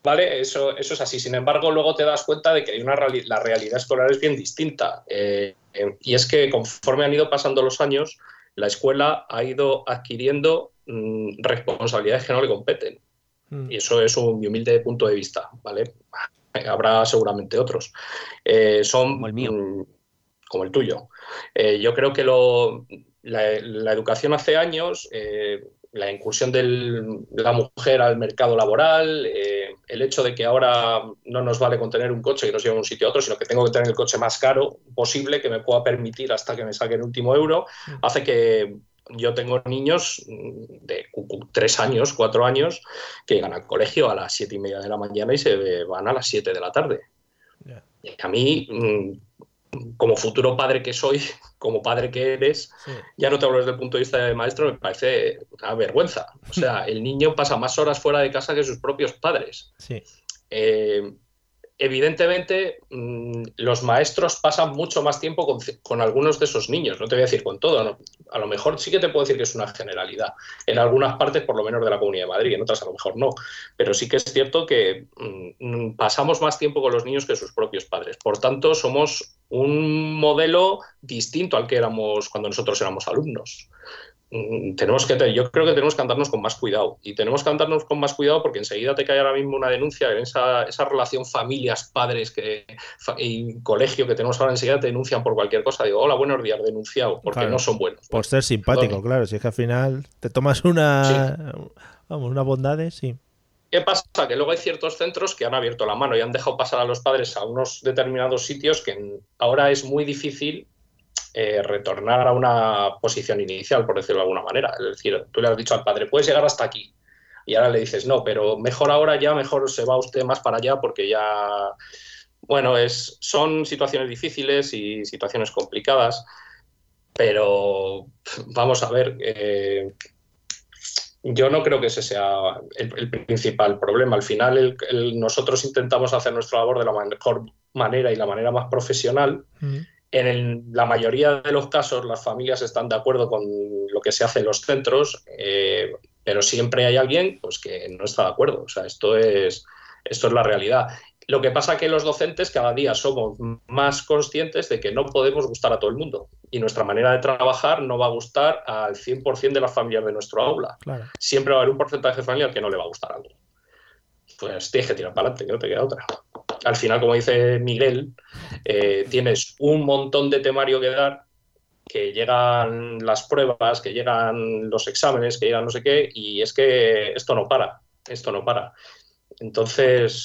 vale, eso, eso es así. Sin embargo, luego te das cuenta de que hay una reali- la realidad escolar es bien distinta. Eh, eh, y es que conforme han ido pasando los años, la escuela ha ido adquiriendo mm, responsabilidades que no le competen. Mm. Y eso es un mi humilde punto de vista, ¿vale? Habrá seguramente otros. Eh, son Como el mío. mm, como el tuyo. Yo creo que lo, la, la educación hace años, la incursión de la mujer al mercado laboral, eh, el hecho de que ahora no nos vale con tener un coche que nos lleve de un sitio a otro, sino que tengo que tener el coche más caro posible, que me pueda permitir hasta que me saque el último euro, hace que yo tengo niños mm, de tres años, cuatro años, que llegan al colegio a las siete y media de la mañana y se van a las siete de la tarde. Y a mí, mm, como futuro padre que soy, como padre que eres, Sí. ya no te hablo desde el punto de vista de maestro, me parece una vergüenza. O sea, el niño pasa más horas fuera de casa que sus propios padres. Sí. Eh, evidentemente mm, los maestros pasan mucho más tiempo con, algunos de esos niños, no te voy a decir con todo, a lo mejor sí que te puedo decir que es una generalidad, en algunas partes por lo menos de la Comunidad de Madrid, en otras a lo mejor no, pero sí que es cierto que mm, pasamos más tiempo con los niños que sus propios padres, por tanto somos un modelo distinto al que éramos cuando nosotros éramos alumnos. Mm, tenemos que yo creo que tenemos que andarnos con más cuidado. Y tenemos que andarnos con más cuidado porque enseguida te cae ahora mismo una denuncia en esa, esa relación familias padres que y colegio que tenemos ahora enseguida te denuncian por cualquier cosa. Digo hola buenos días denunciado porque no son buenos. Por ser simpático claro si es que al final te tomas una vamos una bondades sí. ¿Qué pasa? Que luego hay ciertos centros que han abierto la mano y han dejado pasar a los padres a unos determinados sitios que ahora es muy difícil eh, retornar a una posición inicial, por decirlo de alguna manera. Es decir, tú le has dicho al padre, puedes llegar hasta aquí. Y ahora le dices, no, pero mejor ahora ya, mejor se va usted más para allá porque ya, bueno, es, son situaciones difíciles y situaciones complicadas, pero vamos a ver, eh, yo no creo que ese sea el, principal problema. Al final, nosotros intentamos hacer nuestra labor de la mejor manera y la manera más profesional. En la mayoría de los casos las familias están de acuerdo con lo que se hace en los centros, eh, pero siempre hay alguien pues, que no está de acuerdo. O sea, esto es, esto es la realidad. Lo que pasa es que los docentes cada día somos más conscientes de que no podemos gustar a todo el mundo y nuestra manera de trabajar no va a gustar al 100% de las familias de nuestro aula. Siempre va a haber un porcentaje familiar que no le va a gustar algo. Pues tienes que tirar para adelante, que no te queda otra al final, como dice Miguel, eh, tienes un montón de temario que dar, que llegan las pruebas, que llegan los exámenes, que llegan no sé qué, y es que esto no para, esto no para. Entonces,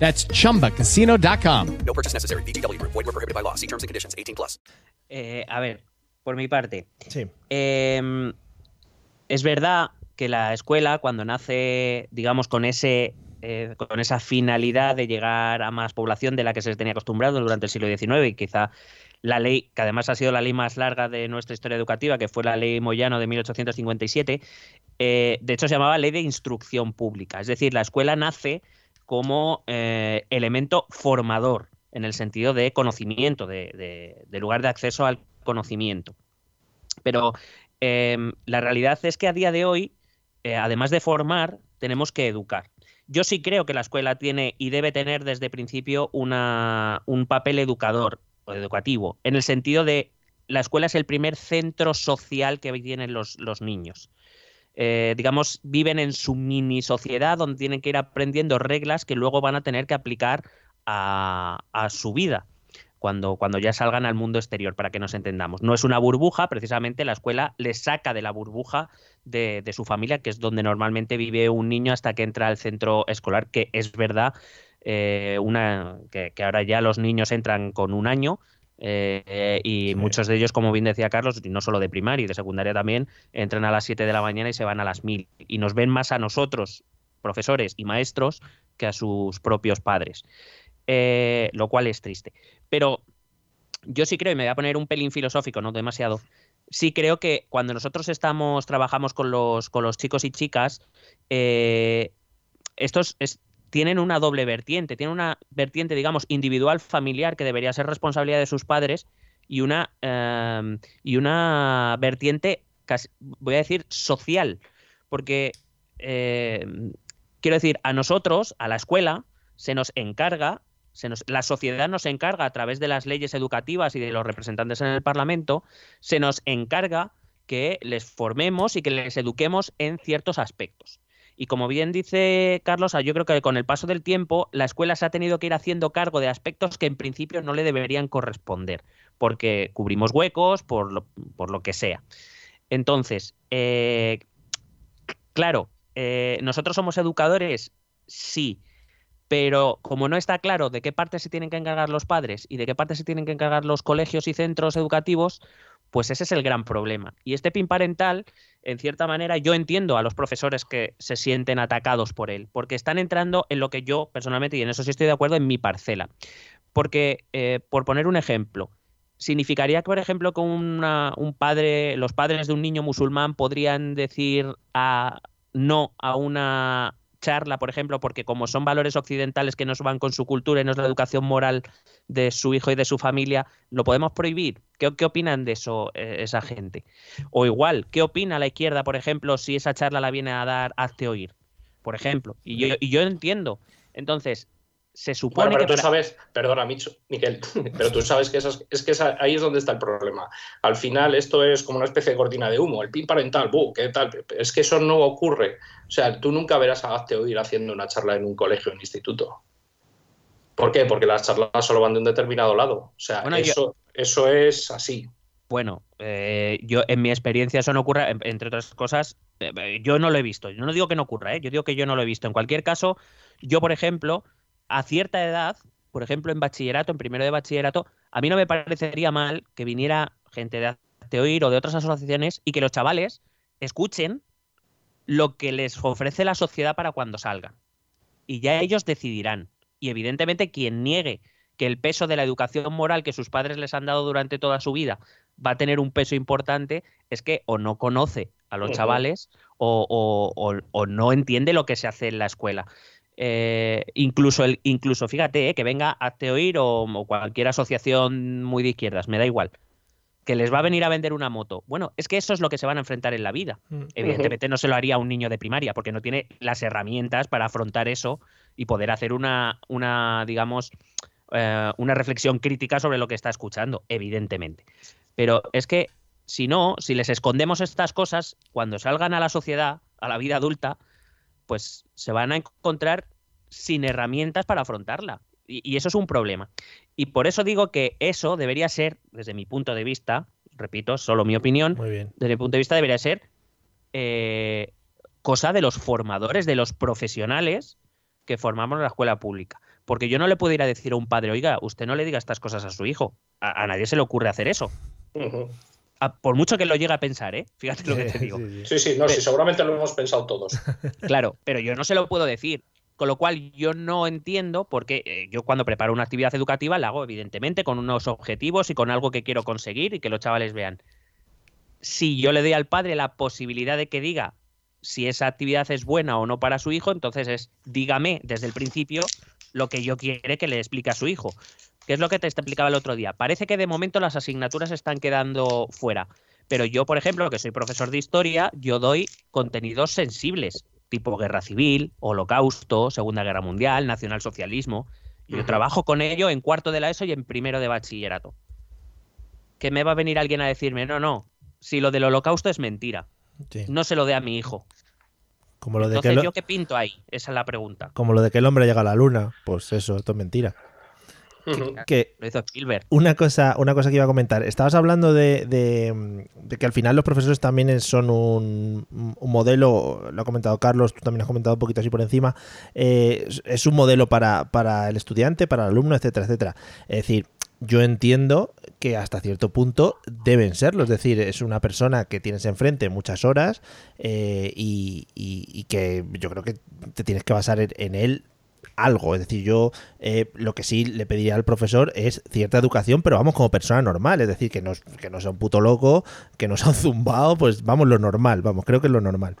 That's chumbacasino.com. No purchase necessary. BGW. Void were prohibited by law. See terms and conditions 18 plus. Eh, a ver, por mi parte. Sí. Eh, es verdad que la escuela, cuando nace, digamos, con ese eh, con esa finalidad de llegar a más población de la que se tenía acostumbrado durante el siglo XIX y quizá la ley, que además ha sido la ley más larga de nuestra historia educativa, que fue la ley Moyano de 1857, eh, de hecho se llamaba ley de instrucción pública. Es decir, la escuela nace como eh, elemento formador en el sentido de conocimiento, de, lugar de acceso al conocimiento. Pero em, la realidad es que a día de hoy, además de formar, tenemos que educar. Yo sí creo que la escuela tiene y debe tener desde principio un papel educador o educativo, en el sentido de la escuela es el primer centro social que tienen los niños. Eh, digamos, viven en su mini sociedad donde tienen que ir aprendiendo reglas que luego van a tener que aplicar a, su vida cuando, cuando ya salgan al mundo exterior, para que nos entendamos. No es una burbuja, precisamente la escuela les saca de la burbuja de, su familia, que es donde normalmente vive un niño hasta que entra al centro escolar, que es verdad, eh, una, que, ahora ya los niños entran con un año. Eh, y muchos de ellos, como bien decía Carlos, no solo de primaria y de secundaria también, entran a las 7 de la mañana y se van a las 1000. Y nos ven más a nosotros, profesores y maestros, que a sus propios padres. Eh, lo cual es triste. Pero yo sí creo, y me voy a poner un pelín filosófico, no demasiado, sí creo que cuando nosotros estamos, trabajamos con los, con los chicos y chicas, eh, estos tienen una doble vertiente, tienen una vertiente, digamos, individual, familiar, que debería ser responsabilidad de sus padres, y una, em, y una vertiente, voy a decir, social, porque, em, quiero decir, a nosotros, a la escuela, se nos encarga se nos, la sociedad nos encarga a través de las leyes educativas y de los representantes en el Parlamento, se nos encarga que les formemos y que les eduquemos en ciertos aspectos. Y como bien dice Carlos, yo creo que con el paso del tiempo la escuela se ha tenido que ir haciendo cargo de aspectos que en principio no le deberían corresponder, porque cubrimos huecos, por lo, por lo que sea. Entonces, eh, claro, eh, nosotros somos educadores, sí, pero como no está claro de qué parte se tienen que encargar los padres y de qué parte se tienen que encargar los colegios y centros educativos, pues ese es el gran problema. Y este PIN parental, en cierta manera, yo entiendo a los profesores que se sienten atacados por él, porque están entrando en lo que yo personalmente, y en eso sí estoy de acuerdo, en mi parcela. Porque, eh, por poner un ejemplo, significaría que, por ejemplo, que un padre, los padres de un niño musulmán podrían decir no a una charla, por ejemplo, porque como son valores occidentales que nos van con su cultura y no es la educación moral de su hijo y de su familia, ¿lo podemos prohibir? ¿Qué, opinan de eso eh, esa gente? O igual, ¿qué opina la izquierda, por ejemplo, si esa charla la viene a dar hazte oír? Por ejemplo. Y yo entiendo. Entonces, se supone pero que tú sabes, perdona, Micho, Miquel, pero tú sabes que, esas, es que ahí es donde está el problema. Al final esto es como una especie de cortina de humo, el pin parental, buh, ¿qué tal? Es que eso no ocurre. O sea, tú nunca verás a Hazte Oír haciendo una charla en un colegio o en instituto. ¿Por qué? Porque las charlas solo van de un determinado lado. O sea, eso, eso es así. Bueno, eh, yo en mi experiencia eso no ocurre, entre otras cosas, eh, yo no lo he visto. Yo no digo que no ocurra, ¿eh? yo digo que yo no lo he visto. En cualquier caso, yo, por ejemplo, a cierta edad, por ejemplo, en bachillerato, en primero de bachillerato, a mí no me parecería mal que viniera gente de Oír o de otras asociaciones y que los chavales escuchen lo que les ofrece la sociedad para cuando salgan. Y ya ellos decidirán. Y evidentemente quien niegue que el peso de la educación moral que sus padres les han dado durante toda su vida va a tener un peso importante, es que o no conoce a los chavales o, o, no entiende lo que se hace en la escuela. Eh, incluso, el, incluso fíjate, eh, que venga a Oír o, o, cualquier asociación muy de izquierdas, me da igual, que les va a venir a vender una moto. Bueno, es que eso es lo que se van a enfrentar en la vida. Mm. Evidentemente no se lo haría a un niño de primaria, porque no tiene las herramientas para afrontar eso y poder hacer una, una digamos, eh, una reflexión crítica sobre lo que está escuchando, evidentemente. Pero es que si no, si les escondemos estas cosas, cuando salgan a la sociedad, a la vida adulta, pues se van a encontrar sin herramientas para afrontarla. Y, eso es un problema. Y por eso digo que eso debería ser, desde mi punto de vista, repito, solo mi opinión, desde mi punto de vista debería ser eh, cosa de los formadores, de los profesionales que formamos en la escuela pública. Porque yo no le puedo ir a decir a un padre, oiga, usted no le diga estas cosas a su hijo. A, nadie se le ocurre hacer eso por mucho que lo llegue a pensar, ¿eh? Fíjate lo que te digo. Sí, sí, no, sí, seguramente lo hemos pensado todos. Claro, pero yo no se lo puedo decir. Con lo cual yo no entiendo porque eh, yo cuando preparo una actividad educativa la hago evidentemente con unos objetivos y con algo que quiero conseguir y que los chavales vean. Si yo le doy al padre la posibilidad de que diga si esa actividad es buena o no para su hijo, entonces es dígame desde el principio lo que yo quiere que le explique a su hijo. ¿Qué es lo que te explicaba el otro día? Parece que de momento las asignaturas están quedando fuera. Pero yo, por ejemplo, que soy profesor de historia, yo doy contenidos sensibles, tipo guerra civil, holocausto, Segunda Guerra Mundial, nacionalsocialismo. Yo trabajo con ello en cuarto de la ESO y en primero de bachillerato. Que me va a venir alguien a decirme, no, no, si lo del holocausto es mentira, no se lo dé a mi hijo. Como lo de Entonces, que ¿yo qué pinto ahí? Esa es la pregunta. Como lo de que el hombre llega a la luna. Pues eso, esto es mentira. Que, lo hizo Spielberg. Una cosa, una cosa que iba a comentar. Estabas hablando de, que al final los profesores también son un, modelo, lo ha comentado Carlos, tú también has comentado un poquito así por encima, eh, es un modelo para, para el estudiante, para el alumno, etcétera, etcétera. Es decir, yo entiendo que hasta cierto punto deben serlo. Es decir, es una persona que tienes enfrente muchas horas eh, y, que yo creo que te tienes que basar en, él algo. Es decir, yo eh, lo que sí le pediría al profesor es cierta educación, pero vamos como persona normal. Es decir, que no, que no sea un puto loco, que no sea un zumbado, pues vamos lo normal, vamos, creo que es lo normal.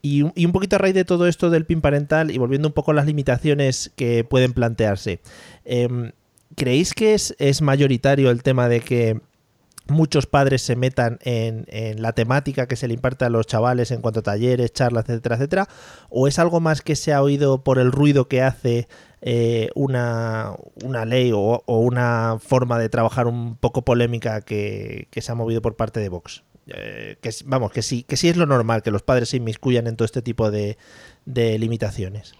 Y, un poquito a raíz de todo esto del PIN parental y volviendo un poco a las limitaciones que pueden plantearse. Em, ¿Creéis que es, es mayoritario el tema de que muchos padres se metan en, la temática que se le imparte a los chavales en cuanto a talleres, charlas, etcétera, etcétera? ¿O es algo más que se ha oído por el ruido que hace eh, una, una ley o, o una forma de trabajar un poco polémica que, que se ha movido por parte de Vox. Eh, que vamos, que sí, que sí es lo normal que los padres se inmiscuyan en todo este tipo de, de limitaciones.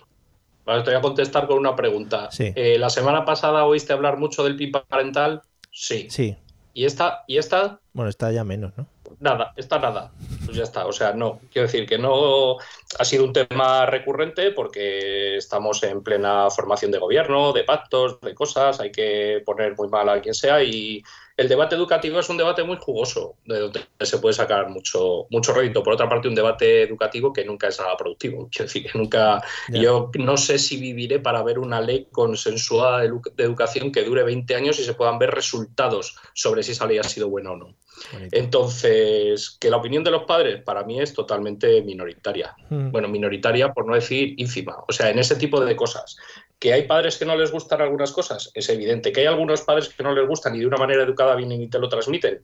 Vale, te voy a contestar con una pregunta. Sí. Eh, la semana pasada oíste hablar mucho del PIB parental. Sí. Sí, ¿Y esta? ¿Y esta? bueno, está ya menos, ¿no? Nada, está nada. Pues ya está. O sea, no. Quiero decir que no ha sido un tema recurrente porque estamos en plena formación de gobierno, de pactos, de cosas. Hay que poner muy mal a quien sea y el debate educativo es un debate muy jugoso, de donde se puede sacar mucho, mucho rédito. Por otra parte, un debate educativo que nunca es nada productivo. Quiero decir que nunca. Yo no sé si viviré para ver una ley consensuada de, edu- de educación que dure 20 años y se puedan ver resultados sobre si esa ley ha sido buena o no. Bonito. Entonces, que la opinión de los padres para mí es totalmente minoritaria. Mm. Bueno, minoritaria por no decir ínfima. O sea, en ese tipo de cosas. Que hay padres que no les gustan algunas cosas, es evidente. Que hay algunos padres que no les gustan y de una manera educada vienen y te lo transmiten,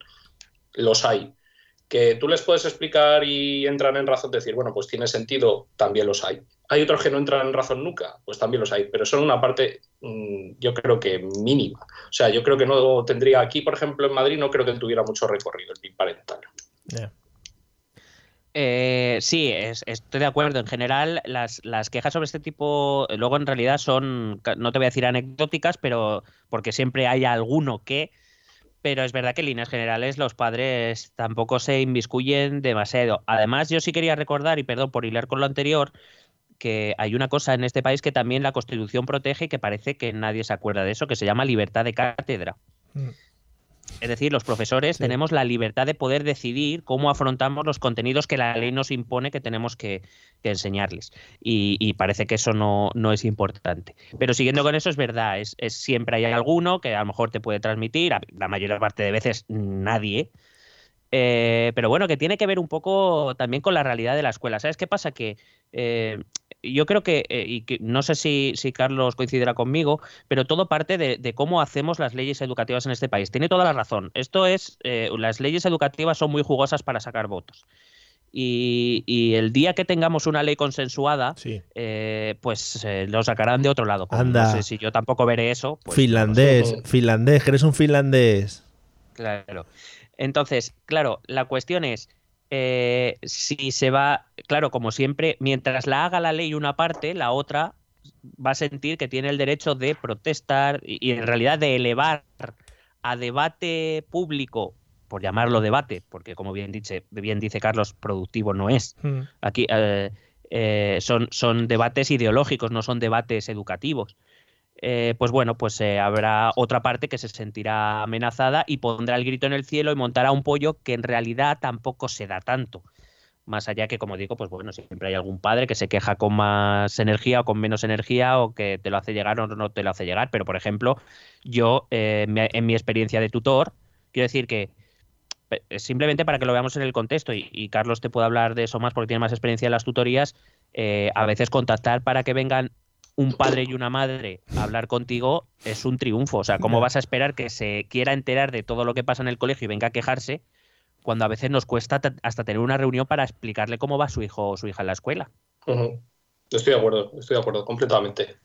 los hay. Que tú les puedes explicar y entran en razón de decir, bueno, pues tiene sentido, también los hay. Hay otros que no entran en razón nunca, pues también los hay, pero son una parte, mm, yo creo que mínima. O sea, yo creo que no tendría aquí, por ejemplo, en Madrid, no creo que tuviera mucho recorrido el. Ya. Eh, sí, es- estoy de acuerdo. En general, las, las quejas sobre este tipo, eh, luego en realidad son, no te voy a decir anecdóticas, pero porque siempre hay alguno que, pero es verdad que en líneas generales los padres tampoco se inmiscuyen demasiado. Además, yo sí quería recordar, y perdón por hilar con lo anterior, que hay una cosa en este país que también la Constitución protege y que parece que nadie se acuerda de eso, que se llama libertad de cátedra. Mm. Es decir, los profesores Sí. tenemos la libertad de poder decidir cómo afrontamos los contenidos que la ley nos impone que tenemos que, que enseñarles. Y, y parece que eso no, no es importante. Pero siguiendo con eso, es verdad, es, es- siempre hay alguno que a lo mejor te puede transmitir, la mayor parte de veces nadie. Eh, pero bueno, que tiene que ver un poco también con la realidad de la escuela. ¿Sabes qué pasa? Que eh, yo creo que, eh, y que no sé si, si Carlos coincidirá conmigo, pero todo parte de, de cómo hacemos las leyes educativas en este país. Tiene toda la razón. Esto es, eh, las leyes educativas son muy jugosas para sacar votos. Y, y el día que tengamos una ley consensuada, Sí. eh, pues eh, lo sacarán de otro lado. Como Anda. No sé si yo tampoco veré eso. pues, finlandés, no sé. finlandés, que eres un finlandés. Claro. Entonces, claro, la cuestión es eh, si se va, claro, como siempre, mientras la haga la ley una parte, la otra va a sentir que tiene el derecho de protestar y, y en realidad de elevar a debate público, por llamarlo debate, porque como bien dice, bien dice Carlos, productivo no es. Mm. Aquí eh, eh, son, son debates ideológicos, no son debates educativos. Eh, pues bueno, pues eh, habrá otra parte que se sentirá amenazada y pondrá el grito en el cielo y montará un pollo que en realidad tampoco se da tanto. Más allá que, como digo, pues bueno, siempre hay algún padre que se queja con más energía o con menos energía o que te lo hace llegar o no te lo hace llegar. Pero, por ejemplo, yo, eh, en mi experiencia de tutor, quiero decir que simplemente para que lo veamos en el contexto, y, Carlos te puede hablar de eso más porque tiene más experiencia en las tutorías, a veces contactar para que vengan un padre y una madre a hablar contigo es un triunfo. O sea, ¿cómo vas a esperar que se quiera enterar de todo lo que pasa en el colegio y venga a quejarse cuando a veces nos cuesta ta- hasta tener una reunión para explicarle cómo va su hijo o su hija en la escuela? Estoy de acuerdo, estoy de acuerdo, completamente.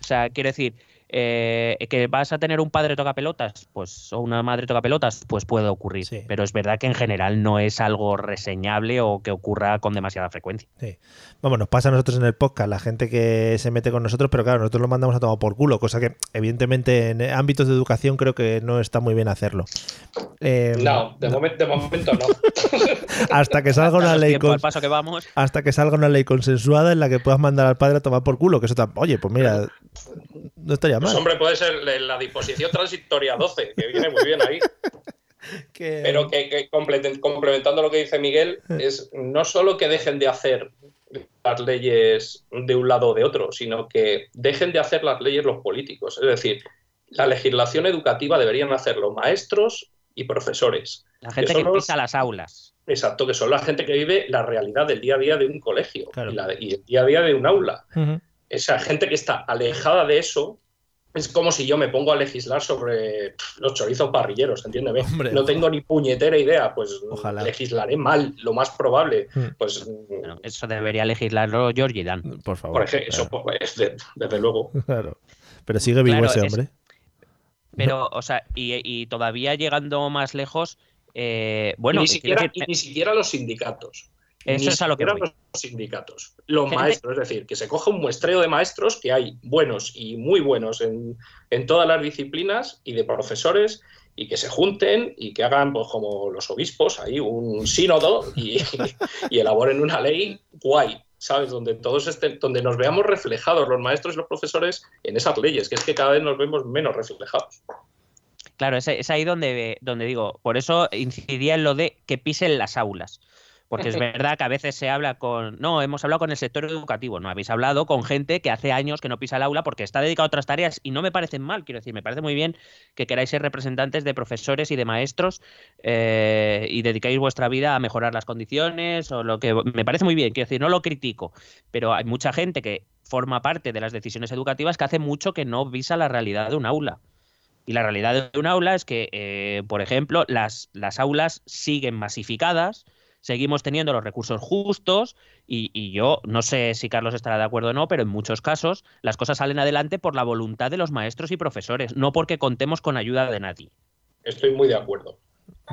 O sea, quiero decir, eh, que vas a tener un padre toca pelotas, pues, o una madre toca pelotas, pues puede ocurrir. Sí. Pero es verdad que en general no es algo reseñable o que ocurra con demasiada frecuencia. Sí. Vamos, nos pasa a nosotros en el podcast, la gente que se mete con nosotros, pero claro, nosotros lo mandamos a tomar por culo, cosa que evidentemente en ámbitos de educación creo que no está muy bien hacerlo. Eh, No, de, momen- de momento no. Hasta que salga una ley con- paso que vamos. hasta que salga una ley consensuada en la que puedas mandar al padre a tomar por culo, que eso oye, pues mira, no estaría Pues mal. hombre, puede ser la disposición transitoria 12, que viene muy bien ahí. Que- Pero que, que complementando lo que dice Miguel, es no solo que dejen de hacer las leyes de un lado o de otro, sino que dejen de hacer las leyes los políticos. Es decir, la legislación educativa deberían hacerlo maestros y profesores. La gente que no- pisa las aulas. Exacto, que son la gente que vive la realidad del día a día de un colegio Claro. y, la- y el día a día de un aula. Ujú. Esa gente que está alejada de eso es como si yo me pongo a legislar sobre pff, los chorizos parrilleros, entiéndeme. Hombre, no tengo ni puñetera idea, pues Ojalá. legislaré mal, lo más probable. Mm. Pues, Bueno, eso debería legislarlo Georgie Dan. Por favor. por ejemplo, eso pues, de- desde luego. claro. Pero sigue vivo Claro, ese es- hombre. Pero, o sea, y, y todavía llegando más lejos, eh, bueno, y, ni quiero siquiera, decir, y ni siquiera los sindicatos. Eso es a lo que siquiera voy. los sindicatos. Los Gente- maestros, es decir, que se coja un muestreo de maestros que hay buenos y muy buenos en, en todas las disciplinas y de profesores y que se junten y que hagan, pues como los obispos, ahí un sínodo y, y elaboren una ley guay, ¿sabes? Donde todos estén, donde nos veamos reflejados los maestros y los profesores en esas leyes, que es que cada vez nos vemos menos reflejados. Claro, es, es ahí donde, donde digo, por eso incidía en lo de que pisen las aulas. Porque es verdad que a veces se habla con. No, hemos hablado con el sector educativo. No, habéis hablado con gente que hace años que no pisa el aula porque está dedicado a otras tareas y no me parecen mal. Quiero decir, me parece muy bien que queráis ser representantes de profesores y de maestros eh, y dedicáis vuestra vida a mejorar las condiciones o lo que. Me parece muy bien, quiero decir, no lo critico. Pero hay mucha gente que forma parte de las decisiones educativas que hace mucho que no visa la realidad de un aula. Y la realidad de un aula es que, eh, por ejemplo, las, las aulas siguen masificadas, seguimos teniendo los recursos justos y, yo no sé si Carlos estará de acuerdo o no, pero en muchos casos las cosas salen adelante por la voluntad de los maestros y profesores, no porque contemos con ayuda de nadie. Estoy muy de acuerdo.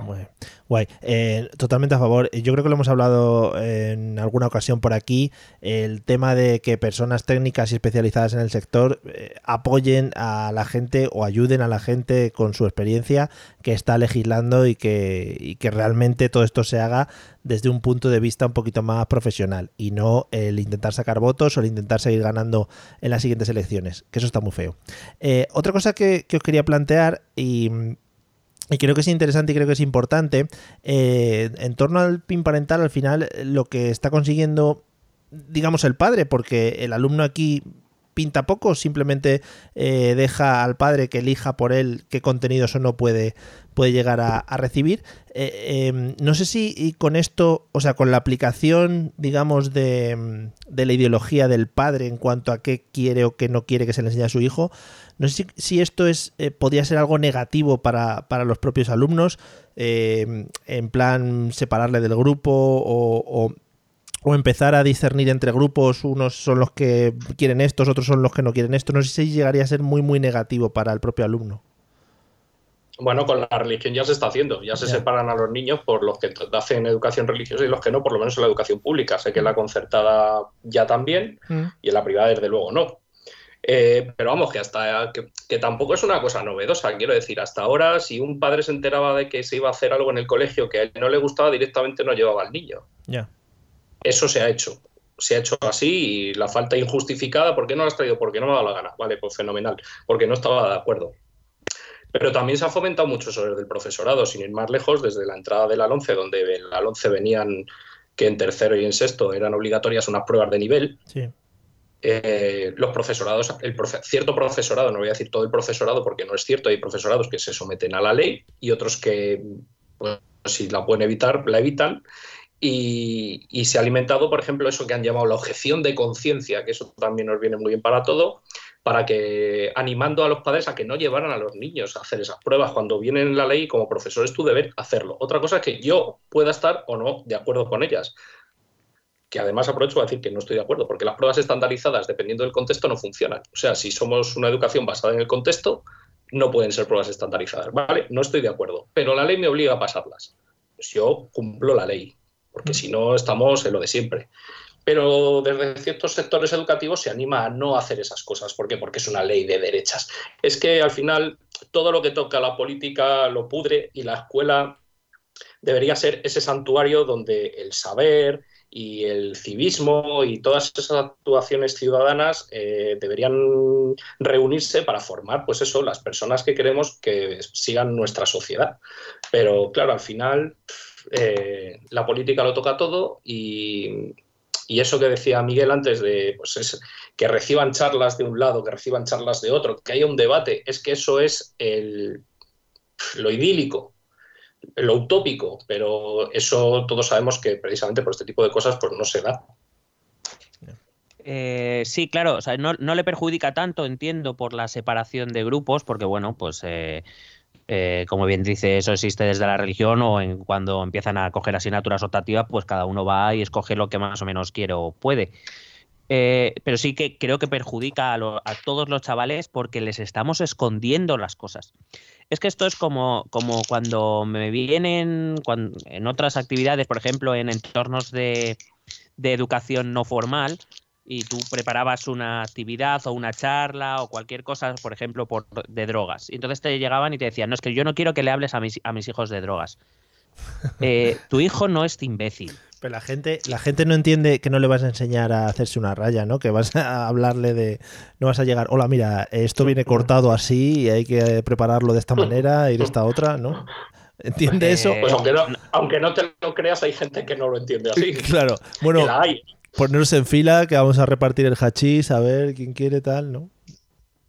Muy guay. Eh, totalmente a favor. Yo creo que lo hemos hablado en alguna ocasión por aquí. El tema de que personas técnicas y especializadas en el sector eh, apoyen a la gente o ayuden a la gente con su experiencia que está legislando y que, realmente todo esto se haga desde un punto de vista un poquito más profesional y no el intentar sacar votos o el intentar seguir ganando en las siguientes elecciones, que eso está muy feo. Eh, otra cosa que os quería plantear y y creo que es interesante y creo que es importante. eh, en torno al PIN parental, al final, lo que está consiguiendo, digamos, el padre, porque el alumno aquí pinta poco, simplemente eh, deja al padre que elija por él qué contenidos o no puede, puede llegar a, recibir. Eh, eh, no sé si con esto, o sea, con la aplicación, digamos, de, de la ideología del padre en cuanto a qué quiere o qué no quiere que se le enseñe a su hijo, no sé si, si esto es eh, podría ser algo negativo para, para los propios alumnos, en plan separarle del grupo o- o empezar a discernir entre grupos, unos son los que quieren estos, otros son los que no quieren esto. No sé si llegaría a ser muy, muy negativo para el propio alumno. Bueno, con la religión ya se está haciendo, ya se separan a los niños por los que hacen educación religiosa y los que no, por lo menos en la educación pública. Sé que en la concertada ya también y en la privada desde luego no. Eh, pero vamos, que hasta que, que tampoco es una cosa novedosa, quiero decir, hasta ahora si un padre se enteraba de que se iba a hacer algo en el colegio que a él no le gustaba, directamente no llevaba al niño. Ya. Eso se ha hecho. Se ha hecho así y la falta injustificada, ¿por qué no la has traído? Porque no me ha dado la gana. Vale, pues fenomenal. Porque no estaba de acuerdo. Pero también se ha fomentado mucho desde el profesorado, sin ir más lejos, desde la entrada del ALONCE, donde en la ALONCE venían que en tercero y en sexto eran obligatorias unas pruebas de nivel. Sí. Eh, los profesorados, el profe- cierto profesorado, no voy a decir todo el profesorado porque no es cierto, hay profesorados que se someten a la ley y otros que, pues, si la pueden evitar, la evitan. Y, se ha alimentado, por ejemplo, eso que han llamado la objeción de conciencia, que eso también nos viene muy bien para todo, para que animando a los padres a que no llevaran a los niños a hacer esas pruebas cuando viene en la ley como profesor es tu deber hacerlo. Otra cosa es que yo pueda estar o no de acuerdo con ellas. Que además aprovecho para decir que no estoy de acuerdo, porque las pruebas estandarizadas, dependiendo del contexto, no funcionan. O sea, si somos una educación basada en el contexto, no pueden ser pruebas estandarizadas. ¿Vale? No estoy de acuerdo. Pero la ley me obliga a pasarlas. Pues yo cumplo la ley, porque si no estamos en lo de siempre pero desde ciertos sectores educativos se anima a no hacer esas cosas. ¿Por qué? Porque es una ley de derechas. Es que al final todo lo que toca la política lo pudre y la escuela debería ser ese santuario donde el saber y el civismo y todas esas actuaciones ciudadanas eh, deberían reunirse para formar, pues eso, las personas que queremos que sigan nuestra sociedad. Pero claro, al final eh, la política lo toca todo y, eso que decía Miguel antes de pues es, que reciban charlas de un lado, que reciban charlas de otro, que haya un debate, es que eso es lo idílico, lo utópico, pero eso todos sabemos que precisamente por este tipo de cosas pues no se da. Eh, sí, claro, no, no le perjudica tanto, entiendo, por la separación de grupos, porque bueno, pues eh, eh, como bien dice, eso existe desde la religión o en cuando empiezan a coger asignaturas optativas, pues cada uno va y escoge lo que más o menos quiere o puede. Eh, pero sí que creo que perjudica a, a todos los chavales porque les estamos escondiendo las cosas. Es que esto es como, como cuando me vienen cuan- en otras actividades, por ejemplo, en entornos de, de educación no formal, y tú preparabas una actividad o una charla o cualquier cosa, por ejemplo, por, de drogas. Y entonces te llegaban y te decían, no, es que yo no quiero que le hables a mis, a mis hijos de drogas. Eh, tu hijo no es imbécil. Pero la gente, la gente no entiende que no le vas a enseñar a hacerse una raya, ¿no? Que vas a hablarle de. No vas a llegar, hola, mira, esto viene cortado así y hay que prepararlo de esta manera y de esta otra, ¿no? ¿Entiende Eh, eso? Pues aunque no, aunque no te lo creas, hay gente que no lo entiende así. Claro. Que Bueno, la hay. Ponernos en fila, que vamos a repartir el hachís, a ver quién quiere tal, ¿no?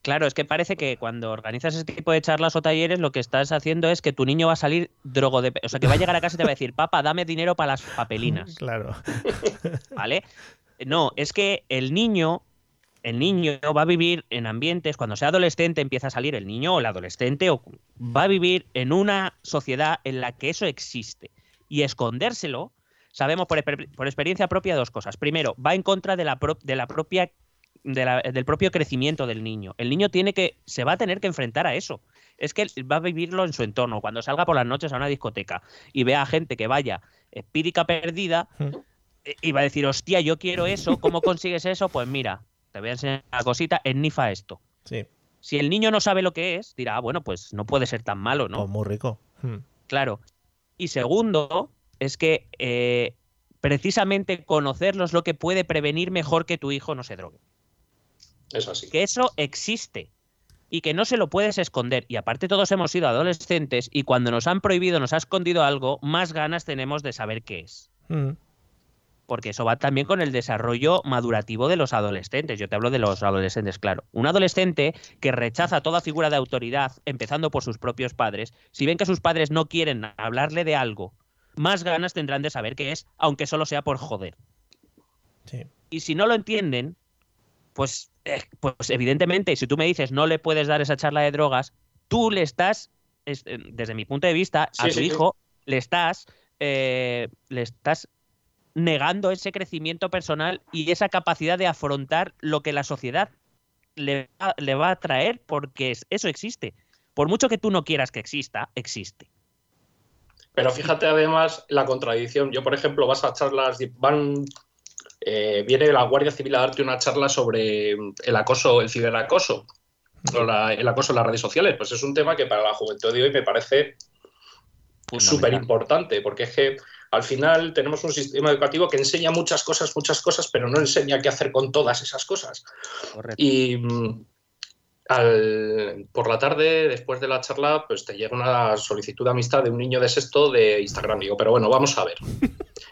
Claro, es que parece que cuando organizas ese tipo de charlas o talleres, lo que estás haciendo es que tu niño va a salir drogo de... O sea, que va a llegar a casa y te va a decir, papá, dame dinero para las papelinas. Claro. ¿vale? No, es que el niño, el niño va a vivir en ambientes, cuando sea adolescente empieza a salir el niño o el adolescente, o va a vivir en una sociedad en la que eso existe. Y escondérselo, sabemos por, exper- por experiencia propia dos cosas. Primero, va en contra de la, pro- de la propia de la- del propio crecimiento del niño. El niño tiene que, se va a tener que enfrentar a eso. Es que va a vivirlo en su entorno. Cuando salga por las noches a una discoteca y vea gente que vaya espírica perdida, eh, y va a decir, hostia, yo quiero eso, ¿cómo consigues eso? Pues mira, te voy a enseñar una cosita, ennifa esto. Sí, Si el niño no sabe lo que es, dirá, ah, bueno, pues no puede ser tan malo, ¿no? pues muy rico. Hmm. Claro. Y segundo, es que eh, precisamente conocerlo es lo que puede prevenir mejor que tu hijo no se drogue. Es así. Que eso existe y que no se lo puedes esconder. Y aparte todos hemos sido adolescentes y cuando nos han prohibido, nos ha escondido algo, más ganas tenemos de saber qué es. Hmm. porque eso va también con el desarrollo madurativo de los adolescentes. Yo te hablo de los adolescentes, claro. Un adolescente que rechaza toda figura de autoridad, empezando por sus propios padres, si ven que sus padres no quieren hablarle de algo, más ganas tendrán de saber qué es, aunque solo sea por joder. Sí. Y si no lo entienden, pues, eh, pues evidentemente, si tú me dices no le puedes dar esa charla de drogas, tú le estás, es- eh, desde mi punto de vista, a tu sí, sí. hijo le estás, eh, le estás negando ese crecimiento personal y esa capacidad de afrontar lo que la sociedad le va, le va a traer, porque es- eso existe. Por mucho que tú no quieras que exista, existe. Pero fíjate además la contradicción. Yo, por ejemplo, vas a charlas, van, eh, viene la Guardia Civil a darte una charla sobre el acoso, el ciberacoso, o la- el acoso en las redes sociales. Pues es un tema que para la juventud de hoy me parece súper importante, porque es que al final tenemos un sistema educativo que enseña muchas cosas, muchas cosas, pero no enseña qué hacer con todas esas cosas. Correcto. Y por la tarde, después de la charla, pues te llega una solicitud de amistad de un niño de sexto de Instagram. Digo, pero bueno, vamos a ver.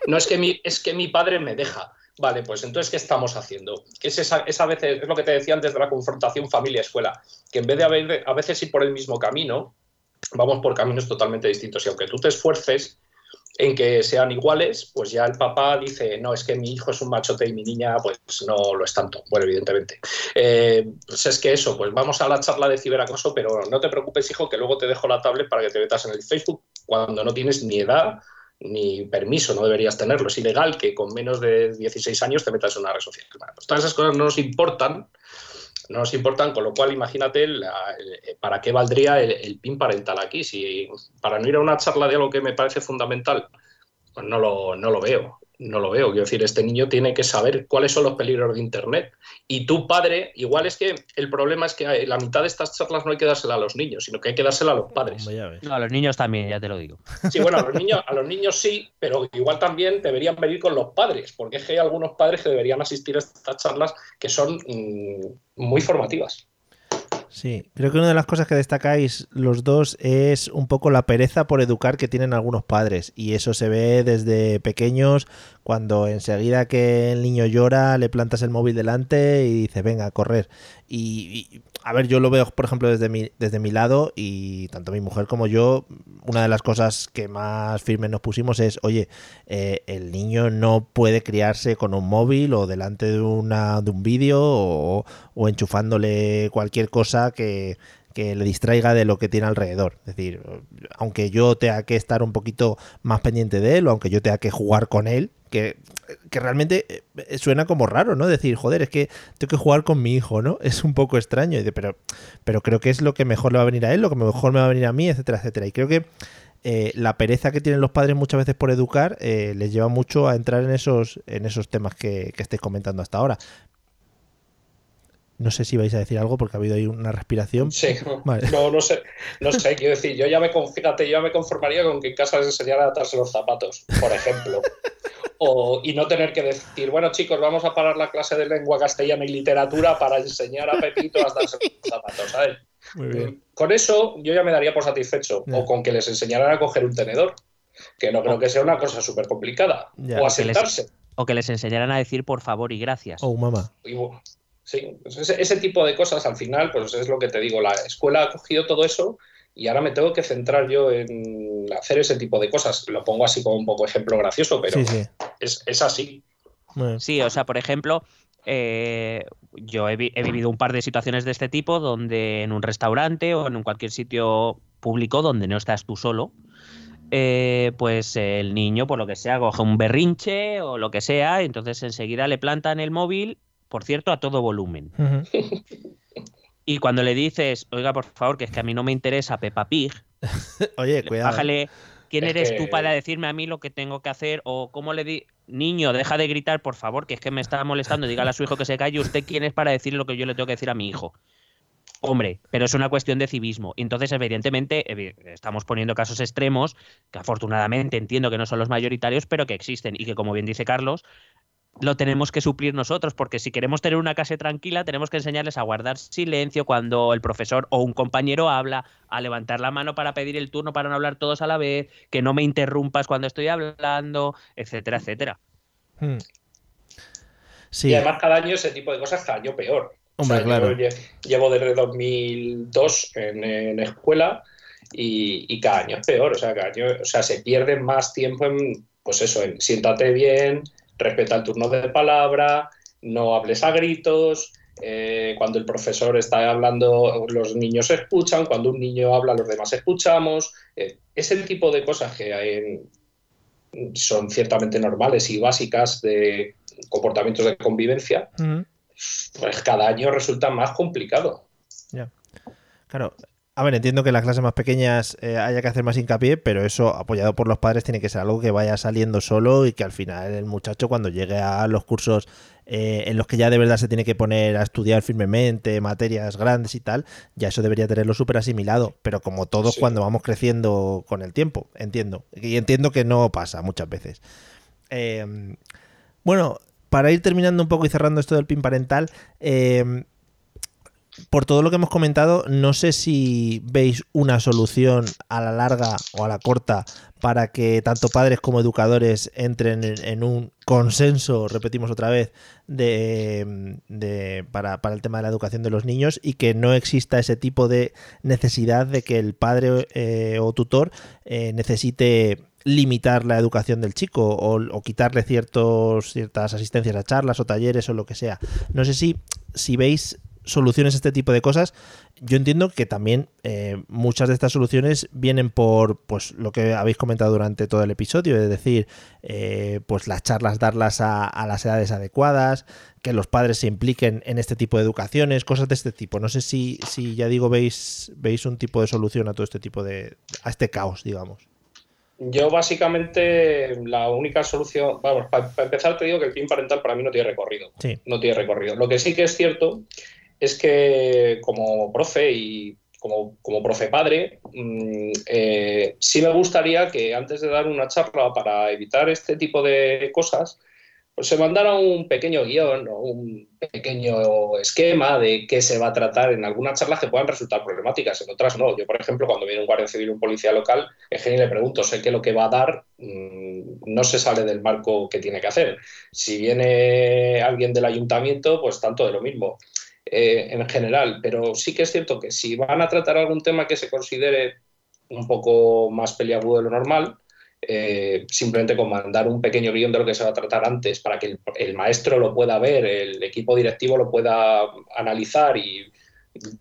No es que mi, es que mi padre me deja. Vale, pues entonces, ¿qué estamos haciendo? Que es esa, esa veces, es lo que te decía antes de la confrontación familia-escuela, que en vez de haber, a veces ir por el mismo camino, vamos por caminos totalmente distintos. Y aunque tú te esfuerces en que sean iguales, pues ya el papá dice, no, es que mi hijo es un machote y mi niña pues no lo es tanto. Bueno, evidentemente. Eh, pues es que eso, pues vamos a la charla de ciberacoso, pero no te preocupes, hijo, que luego te dejo la tablet para que te metas en el Facebook cuando no tienes ni edad ni permiso, no deberías tenerlo. Es ilegal que con menos de 16 años te metas en una red social. Pues todas esas cosas no nos importan, no nos importan, con lo cual imagínate el- para qué valdría el, el PIN parental aquí. Si para no ir a una charla de algo que me parece fundamental, pues no lo, no lo veo. No lo veo. Quiero decir, este niño tiene que saber cuáles son los peligros de Internet. Y tu padre, igual es que el problema es que la mitad de estas charlas no hay que dársela a los niños, sino que hay que dársela a los padres. No, a los niños también, ya te lo digo. Sí, bueno, a los niños, a los niños sí, pero igual también deberían venir con los padres, porque es que hay algunos padres que deberían asistir a estas charlas que son mm, muy formativas. Sí, creo que una de las cosas que destacáis los dos es un poco la pereza por educar que tienen algunos padres y eso se ve desde pequeños cuando enseguida que el niño llora le plantas el móvil delante y dices, venga, a correr. Y, y, a ver, yo lo veo, por ejemplo, desde mi, desde mi lado y tanto mi mujer como yo, una de las cosas que más firmes nos pusimos es, oye, eh, el niño no puede criarse con un móvil o delante de, una, de un vídeo o, o enchufándole cualquier cosa que, que le distraiga de lo que tiene alrededor. Es decir, aunque yo tenga que estar un poquito más pendiente de él, o aunque yo tenga que jugar con él, que, que realmente eh, suena como raro, ¿no? Decir, joder, es que tengo que jugar con mi hijo, ¿no? Es un poco extraño, pero, pero creo que es lo que mejor le va a venir a él, lo que mejor me va a venir a mí, etcétera, etcétera. Y creo que eh, la pereza que tienen los padres muchas veces por educar eh, les lleva mucho a entrar en esos, en esos temas que, que estáis comentando hasta ahora. No sé si vais a decir algo porque ha habido ahí una respiración. Sí, vale. no, no sé, no sé, quiero decir, yo ya me, fíjate, yo ya me conformaría con que en casa les enseñara a atarse los zapatos, por ejemplo. o, y no tener que decir, bueno chicos, vamos a parar la clase de lengua castellana y literatura para enseñar a Pepito a atarse los zapatos, ¿sabes? Con eso yo ya me daría por satisfecho, yeah. o con que les enseñaran a coger un tenedor, que no creo que sea una cosa súper complicada, yeah. o a sentarse. O que les enseñaran a decir por favor y gracias. Oh, mamá. Sí, pues ese, ese, tipo de cosas al final, pues es lo que te digo, la escuela ha cogido todo eso y ahora me tengo que centrar yo en hacer ese tipo de cosas. Lo pongo así como un poco ejemplo gracioso, pero sí, sí. Es, es, así. Sí, o sea, por ejemplo, eh, yo he, vi he, vivido un par de situaciones de este tipo donde en un restaurante o en cualquier sitio público donde no estás tú solo, eh, pues el niño, por lo que sea, coge un berrinche o lo que sea, entonces enseguida le plantan el móvil por cierto, a todo volumen. Uh -huh. Y cuando le dices, oiga, por favor, que es que a mí no me interesa Peppa Pig, oye, cuidado. Bájale, ¿quién Es eres que- tú para decirme a mí lo que tengo que hacer? O cómo le di. Niño, deja de gritar, por favor, que es que me está molestando. Dígale a su hijo que se calle. ¿Usted quién es para decirle lo que yo le tengo que decir a mi hijo? Hombre, pero es una cuestión de civismo. Entonces, evidentemente, evi- estamos poniendo casos extremos, que afortunadamente entiendo que no son los mayoritarios, pero que existen y que, como bien dice Carlos, lo tenemos que suplir nosotros, porque si queremos tener una clase tranquila, tenemos que enseñarles a guardar silencio cuando el profesor o un compañero habla, a levantar la mano para pedir el turno para no hablar todos a la vez, que no me interrumpas cuando estoy hablando, etcétera, etcétera. Hmm. Sí, Y además cada año ese tipo de cosas cada año peor. Hombre, O sea, claro. Yo llevo desde 2002 en, en escuela y, y cada año es peor. O sea, cada año, o sea, se pierde más tiempo en, pues eso, en siéntate bien, respeta el turno de palabra, no hables a gritos. eh, cuando el profesor está hablando, los niños escuchan. Cuando un niño habla, los demás escuchamos. Eh, ese tipo de cosas que hay en- son ciertamente normales y básicas de comportamientos de convivencia, pues cada año resulta más complicado. Claro. A ver, entiendo que en las clases más pequeñas eh, haya que hacer más hincapié, pero eso apoyado por los padres tiene que ser algo que vaya saliendo solo y que al final el muchacho cuando llegue a los cursos eh, en los que ya de verdad se tiene que poner a estudiar firmemente materias grandes y tal, ya eso debería tenerlo súper asimilado, pero como todos Sí. cuando vamos creciendo con el tiempo, entiendo. Y entiendo que no pasa muchas veces. Eh, bueno, para ir terminando un poco y cerrando esto del pin parental, eh, por todo lo que hemos comentado, no sé si veis una solución a la larga o a la corta para que tanto padres como educadores entren en, un consenso, repetimos otra vez, para, el tema de la educación de los niños y que no exista ese tipo de necesidad de que el padre eh, o tutor eh, necesite limitar la educación del chico o, quitarle ciertas asistencias a charlas o talleres o lo que sea. No sé si, si veis soluciones a este tipo de cosas. Yo entiendo que también eh, muchas de estas soluciones vienen por pues lo que habéis comentado durante todo el episodio, es decir, eh, pues las charlas darlas a, a las edades adecuadas, que los padres se impliquen en este tipo de educaciones, cosas de este tipo. No sé si, si ya digo, veis, veis un tipo de solución a todo este tipo de. a este caos, digamos. Yo básicamente la única solución, vamos, para, empezar te digo que el PIN parental para mí no tiene recorrido. Sí. No tiene recorrido. Lo que sí que es cierto es que como profe y como, profe padre, mmm, eh, sí me gustaría que antes de dar una charla para evitar este tipo de cosas, pues se mandara un pequeño guion o un pequeño esquema de qué se va a tratar en algunas charlas que puedan resultar problemáticas, en otras no. Yo, por ejemplo, cuando viene un guardia civil o un policía local, es que le pregunto, sé que lo que va a dar mmm, no se sale del marco que tiene que hacer. Si viene alguien del ayuntamiento, pues tanto de lo mismo. Eh, en general, pero sí que es cierto que si van a tratar algún tema que se considere un poco más peliagudo de lo normal, eh, simplemente con mandar un pequeño guion de lo que se va a tratar antes para que el, el, maestro lo pueda ver, el equipo directivo lo pueda analizar y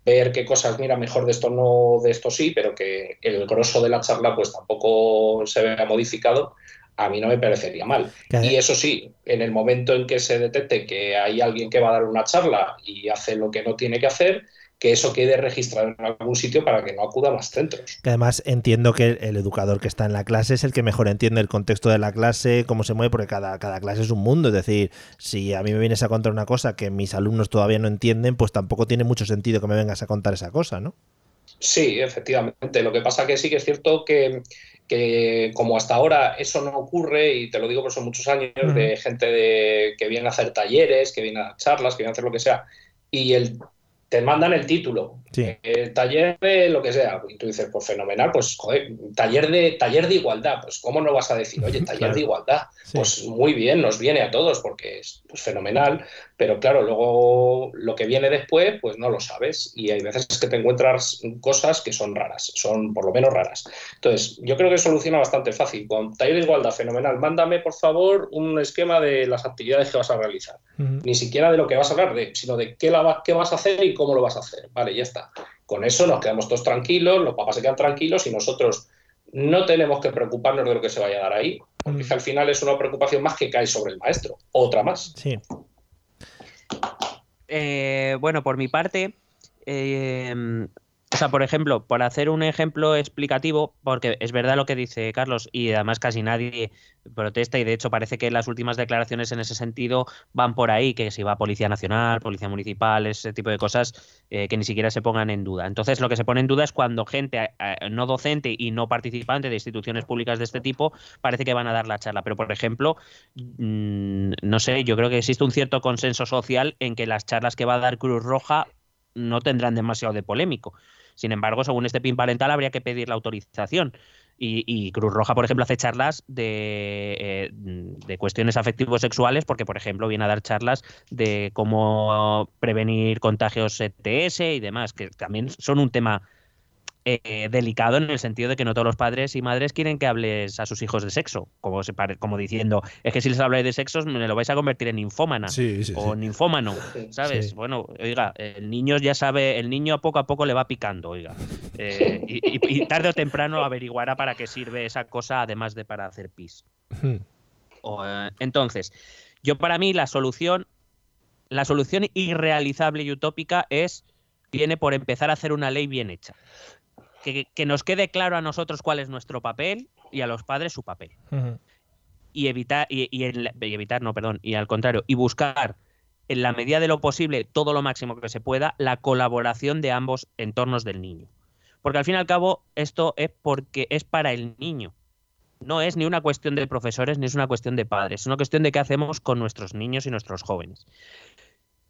ver qué cosas, mira, mejor de esto no, de esto sí, pero que el grosso de la charla pues tampoco se vea modificado, a mí no me parecería mal. Claro. Y eso sí, en el momento en que se detecte que hay alguien que va a dar una charla y hace lo que no tiene que hacer, que eso quede registrado en algún sitio para que no acuda a más centros. Que además entiendo que el educador que está en la clase es el que mejor entiende el contexto de la clase, cómo se mueve, porque cada, cada clase es un mundo. Es decir, si a mí me vienes a contar una cosa que mis alumnos todavía no entienden, pues tampoco tiene mucho sentido que me vengas a contar esa cosa, ¿no? Sí, efectivamente. Lo que pasa que sí que es cierto que, que como hasta ahora eso no ocurre, y te lo digo por son muchos años, uh -huh. de gente de, que viene a hacer talleres, que viene a charlas, que viene a hacer lo que sea, y el te mandan el título, sí. el taller de lo que sea, y tú dices, pues fenomenal, pues joder, taller de, taller de igualdad, pues cómo no vas a decir, oye, taller claro. de igualdad, sí. pues muy bien, nos viene a todos porque es pues, fenomenal, pero claro, luego lo que viene después, pues no lo sabes, y hay veces que te encuentras cosas que son raras, son por lo menos raras. Entonces, yo creo que soluciona bastante fácil, con taller de igualdad, fenomenal, mándame por favor un esquema de las actividades que vas a realizar, uh -huh. ni siquiera de lo que vas a hablar, de, sino de qué, la, qué vas a hacer y cómo lo vas a hacer. Vale, ya está. Con eso nos quedamos todos tranquilos, los papás se quedan tranquilos y nosotros no tenemos que preocuparnos de lo que se vaya a dar ahí, porque mm. al final es una preocupación más que cae sobre el maestro, otra más. Sí. Eh, bueno, por mi parte, eh, o sea, por ejemplo, por hacer un ejemplo explicativo, porque es verdad lo que dice Carlos y además casi nadie protesta y de hecho parece que las últimas declaraciones en ese sentido van por ahí, que si va Policía Nacional, Policía Municipal, ese tipo de cosas eh, que ni siquiera se pongan en duda. Entonces lo que se pone en duda es cuando gente eh, no docente y no participante de instituciones públicas de este tipo parece que van a dar la charla. Pero por ejemplo, mmm, no sé, yo creo que existe un cierto consenso social en que las charlas que va a dar Cruz Roja no tendrán demasiado de polémico. Sin embargo, según este PIN parental, habría que pedir la autorización. Y, y Cruz Roja, por ejemplo, hace charlas de, eh, de cuestiones afectivos sexuales, porque, por ejemplo, viene a dar charlas de cómo prevenir contagios ETS y demás, que también son un tema eh, delicado en el sentido de que no todos los padres y madres quieren que hables a sus hijos de sexo, como, se pare, como diciendo, es que si les habláis de sexo me lo vais a convertir en infómana sí, sí, o sí. ninfómano, ¿sabes? Sí. Bueno, oiga, el niño ya sabe, el niño a poco a poco le va picando, oiga. Eh, y, y, y, tarde o temprano averiguará para qué sirve esa cosa, además de para hacer pis. o, eh, entonces, yo para mí la solución, la solución irrealizable y utópica es, viene por empezar a hacer una ley bien hecha que, que, nos quede claro a nosotros cuál es nuestro papel y a los padres su papel. Uh -huh. Y evitar, y, y, el, y, evitar, no, perdón, y al contrario, y buscar en la medida de lo posible, todo lo máximo que se pueda, la colaboración de ambos entornos del niño. Porque al fin y al cabo, esto es porque es para el niño. No es ni una cuestión de profesores ni es una cuestión de padres, es una cuestión de qué hacemos con nuestros niños y nuestros jóvenes.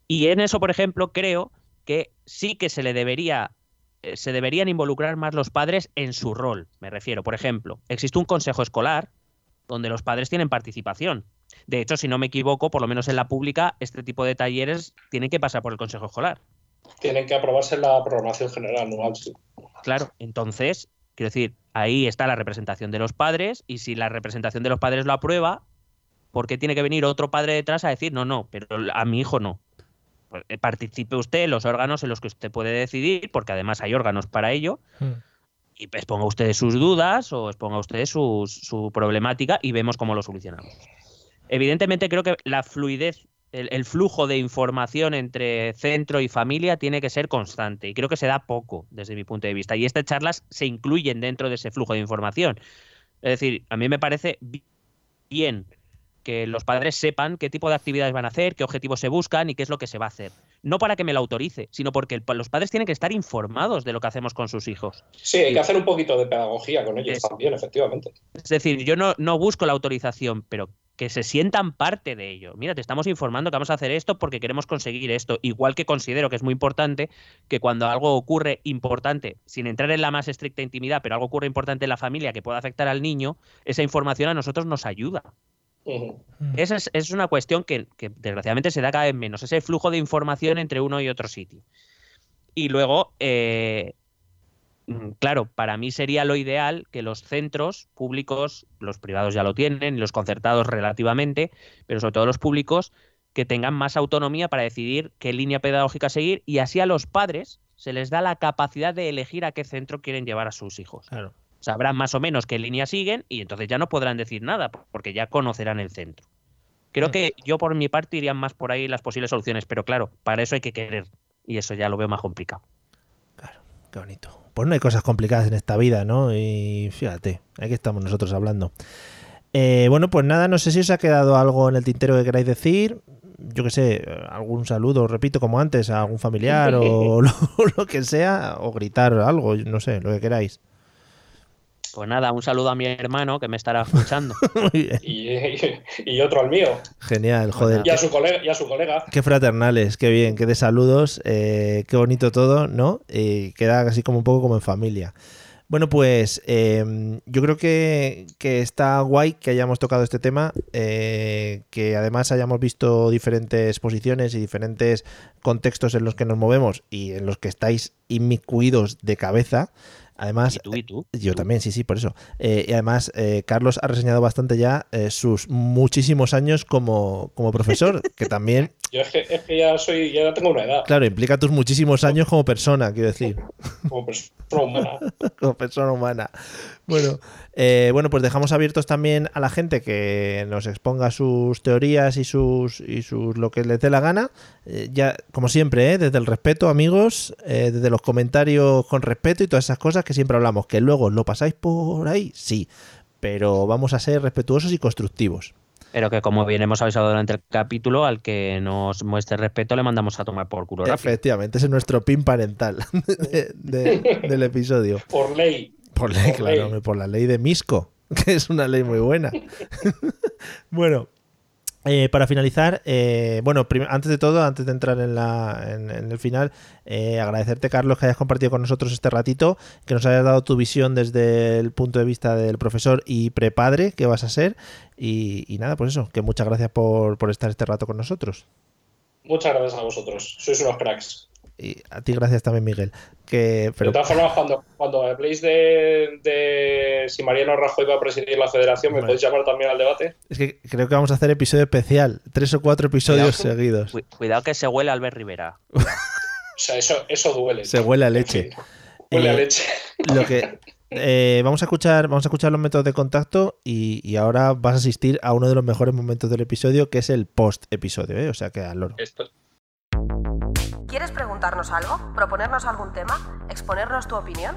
Y en eso, por ejemplo, creo que sí que se le debería se deberían involucrar más los padres en su rol. Me refiero, por ejemplo, existe un consejo escolar donde los padres tienen participación. De hecho, si no me equivoco, por lo menos en la pública, este tipo de talleres tienen que pasar por el consejo escolar. Tienen que aprobarse la programación general anual, sí. Claro, entonces, quiero decir, ahí está la representación de los padres y si la representación de los padres lo aprueba, ¿por qué tiene que venir otro padre detrás a decir, no, no, pero a mi hijo no? Pues, eh, participe usted en los órganos en los que usted puede decidir, porque además hay órganos para ello, mm. y exponga usted sus dudas o exponga usted su, su, problemática y vemos cómo lo solucionamos. Evidentemente creo que la fluidez, el, el, flujo de información entre centro y familia tiene que ser constante y creo que se da poco desde mi punto de vista y estas charlas se incluyen dentro de ese flujo de información. Es decir, a mí me parece bien que los padres sepan qué tipo de actividades van a hacer, qué objetivos se buscan y qué es lo que se va a hacer. No para que me lo autorice, sino porque el, los padres tienen que estar informados de lo que hacemos con sus hijos. Sí, hay que hacer un poquito de pedagogía con ellos es, también, efectivamente. Es decir, yo no, no busco la autorización, pero que se sientan parte de ello. Mira, te estamos informando que vamos a hacer esto porque queremos conseguir esto. Igual que considero que es muy importante que cuando algo ocurre importante, sin entrar en la más estricta intimidad, pero algo ocurre importante en la familia que pueda afectar al niño, esa información a nosotros nos ayuda. Esa es, es una cuestión que, que desgraciadamente se da cada vez menos, ese flujo de información entre uno y otro sitio. Y luego, eh, mm, claro, para mí sería lo ideal que los centros públicos, los privados ya lo tienen, y los concertados relativamente, pero sobre todo los públicos, que tengan más autonomía para decidir qué línea pedagógica seguir y así a los padres se les da la capacidad de elegir a qué centro quieren llevar a sus hijos. Claro. Sabrán más o menos qué línea siguen y entonces ya no podrán decir nada porque ya conocerán el centro. Creo que yo por mi parte iría más por ahí las posibles soluciones, pero claro, para eso hay que querer y eso ya lo veo más complicado. Claro, qué bonito. Pues no hay cosas complicadas en esta vida, ¿no? Y fíjate, aquí estamos nosotros hablando. Eh, bueno, pues nada, no sé si os ha quedado algo en el tintero que queráis decir. Yo qué sé, algún saludo, repito, como antes, a algún familiar o lo, lo que sea, o gritar algo, no sé, lo que queráis. Pues nada, un saludo a mi hermano que me estará escuchando. Muy bien. Y, y otro al mío. Genial, joder. Y a su colega. Y a su colega. Qué fraternales, qué bien, qué de saludos, eh, qué bonito todo, ¿no? Y queda así como un poco como en familia. Bueno, pues eh, yo creo que, que está guay que hayamos tocado este tema, eh, que además hayamos visto diferentes posiciones y diferentes contextos en los que nos movemos y en los que estáis inmiscuidos de cabeza. Además, ¿Y tú y tú? yo también, sí, sí, por eso. Eh, y además, eh, Carlos ha reseñado bastante ya eh, sus muchísimos años como, como profesor, que también, Yo es que, es que ya soy, ya tengo una edad. claro, implica tus muchísimos años como persona, quiero decir, Como persona humana. como persona humana. Bueno, eh, bueno, pues dejamos abiertos también a la gente que nos exponga sus teorías y sus, y sus lo que les dé la gana. Eh, ya, como siempre, ¿eh? desde el respeto, amigos, eh, desde los comentarios con respeto y todas esas cosas que siempre hablamos. Que luego lo pasáis por ahí, sí, pero vamos a ser respetuosos y constructivos. Pero que como bien hemos avisado durante el capítulo, al que nos muestre respeto le mandamos a tomar por culo rápido. Efectivamente, ese es nuestro pin parental de- de- del episodio. Por ley. Por ley, Por claro, ley. hombre, por la ley de Misco, que es una ley muy buena. bueno, eh, para finalizar, eh, bueno, antes de todo, antes de entrar en, la, en el final, eh, agradecerte, Carlos, que hayas compartido con nosotros este ratito, que nos hayas dado tu visión desde el punto de vista del profesor y prepadre que vas a ser. Y, y nada, pues eso, que muchas gracias por, por estar este rato con nosotros. Muchas gracias a vosotros. Sois unos cracks. Y a ti gracias también, Miguel. Que, pero, de todas formas, cuando, cuando habléis de, de si Mariano Rajoy va a presidir la federación, ¿me Bueno. podéis llamar también al debate? es que creo que vamos a hacer episodio especial, tres o cuatro episodios Cuidado. seguidos. Cu- Cuidado que se huele Albert Rivera. O sea, eso, eso duele. Se huele a leche. huele a Eh, leche. Lo que eh, vamos a escuchar, vamos a escuchar los métodos de contacto y, y ahora vas a asistir a uno de los mejores momentos del episodio, que es el post episodio, ¿eh? o sea que al loro. Esto- ¿Quieres preguntarnos algo? ¿Proponernos algún tema? ¿Exponernos tu opinión?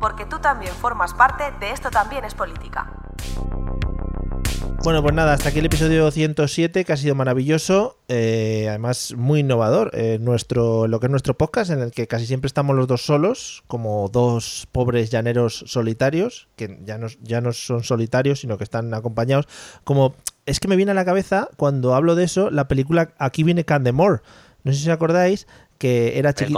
Porque tú también formas parte de Esto también es política. Bueno, pues nada, hasta aquí el episodio 107, que ha sido maravilloso, eh, además muy innovador, eh, nuestro, lo que es nuestro podcast, en el que casi siempre estamos los dos solos, como dos pobres llaneros solitarios, que ya no, ya no son solitarios, sino que están acompañados, como... Es que me viene a la cabeza, cuando hablo de eso, la película Aquí viene Candemore. No sé si os acordáis que era chiqui-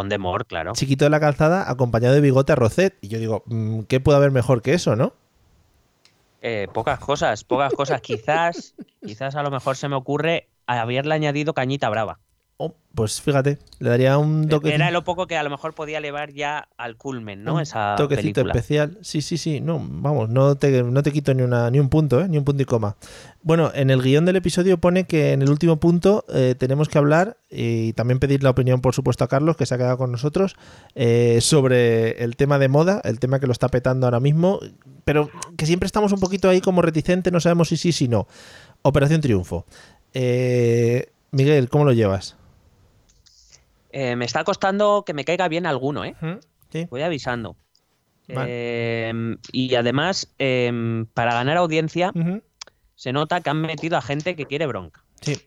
claro. chiquito de la calzada acompañado de bigote a Rocet. Y yo digo, mm, ¿qué puede haber mejor que eso, no? Eh, pocas cosas, pocas cosas. Quizás, quizás a lo mejor se me ocurre haberle añadido cañita brava. Oh, pues fíjate, le daría un toque. Era lo poco que a lo mejor podía elevar ya al culmen, ¿no? un Esa toquecito película. especial. Sí, sí, sí. No, vamos, no te, no te quito ni, una, ni un punto, ¿eh? ni un punto y coma. Bueno, en el guion del episodio pone que en el último punto eh, tenemos que hablar y también pedir la opinión, por supuesto, a Carlos, que se ha quedado con nosotros, eh, sobre el tema de moda, el tema que lo está petando ahora mismo, pero que siempre estamos un poquito ahí como reticentes, no sabemos si sí, si no. Operación Triunfo. Eh, Miguel, ¿cómo lo llevas? Eh, me está costando que me caiga bien alguno, ¿eh? Sí. Voy avisando. Vale. Eh, y además, eh, para ganar audiencia, se nota que han metido a gente que quiere bronca. Sí.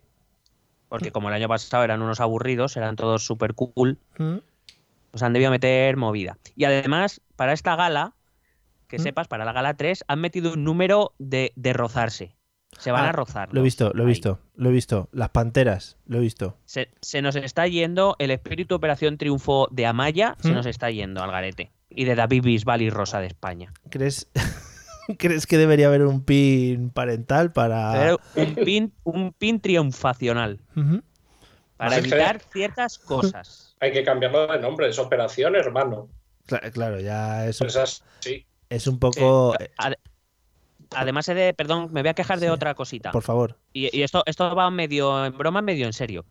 Porque como el año pasado eran unos aburridos, eran todos súper cool, pues han debido meter movida. Y además, para esta gala, que sepas, para la gala 3, han metido un número de, de rozarse. Se van Ah, a rozar. Lo he visto, lo he visto, lo he visto. Las panteras, lo he visto. Se, se nos está yendo el espíritu Operación Triunfo de Amaya, se ¿Mm? nos está yendo al garete. Y de David Bisbal y Rosa de España. ¿Crees, ¿Crees que debería haber un pin parental para. Un pin, un pin triunfacional. Para Así que- evitar ciertas cosas. Hay que cambiarlo de nombre, es Operación Hermano. Cla- Claro, ya es un, sí. es un poco. Eh, ade- Además he de, perdón, me voy a quejar de otra cosita. Por favor. Y, y esto, esto va medio en broma, medio en serio.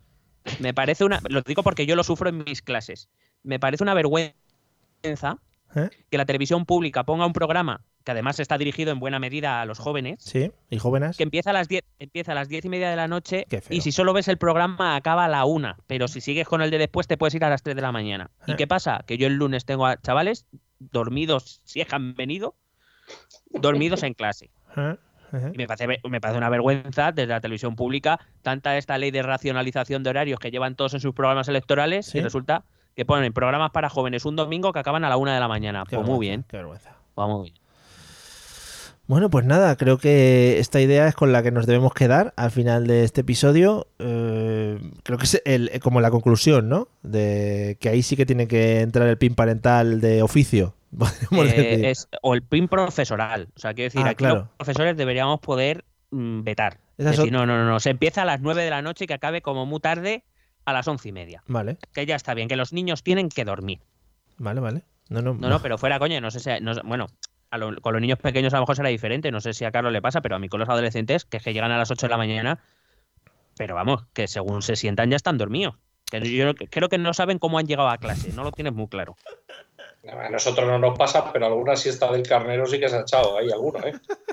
Me parece una, lo digo porque yo lo sufro en mis clases. Me parece una vergüenza ¿Eh? que la televisión pública ponga un programa que además está dirigido en buena medida a los jóvenes, Sí, y jóvenes. que empieza a las 10, empieza a las diez y media de la noche y si solo ves el programa acaba a la una, pero si sigues con el de después te puedes ir a las 3 de la mañana. ¿Y Eh. qué pasa? Que yo el lunes tengo a chavales dormidos, si es que han venido, dormidos en clase. Y me parece, me parece una vergüenza desde la televisión pública, tanta esta ley de racionalización de horarios que llevan todos en sus programas electorales, Sí. y resulta que ponen programas para jóvenes un domingo que acaban a la una de la mañana. Qué Pues muy bien, Qué vergüenza. pues muy bien. Bueno, pues nada, creo que esta idea es con la que nos debemos quedar al final de este episodio. Eh, creo que es el, como la conclusión, ¿no? De que ahí sí que tiene que entrar el pin parental de oficio. Eh, es, o el PIN profesoral. O sea, quiero decir, Ah, aquí claro. los profesores deberíamos poder mm, vetar. Es decir, no, no, no, no, se empieza a las 9 de la noche y que acabe como muy tarde a las once y media. Vale, Que ya está bien, que los niños tienen que dormir. vale, vale. No, no, No, no, pero fuera coña, no sé si. no bueno, a lo- con los niños pequeños a lo mejor será diferente. No sé si a Carlos le pasa, pero a mí con los adolescentes, que es que llegan a las 8 de la mañana, pero vamos, que según se sientan ya están dormidos. Que yo creo que no saben cómo han llegado a clase, no lo tienes muy claro. A nosotros no nos pasa, pero alguna siesta del carnero sí que se ha echado ahí, alguno, ¿eh?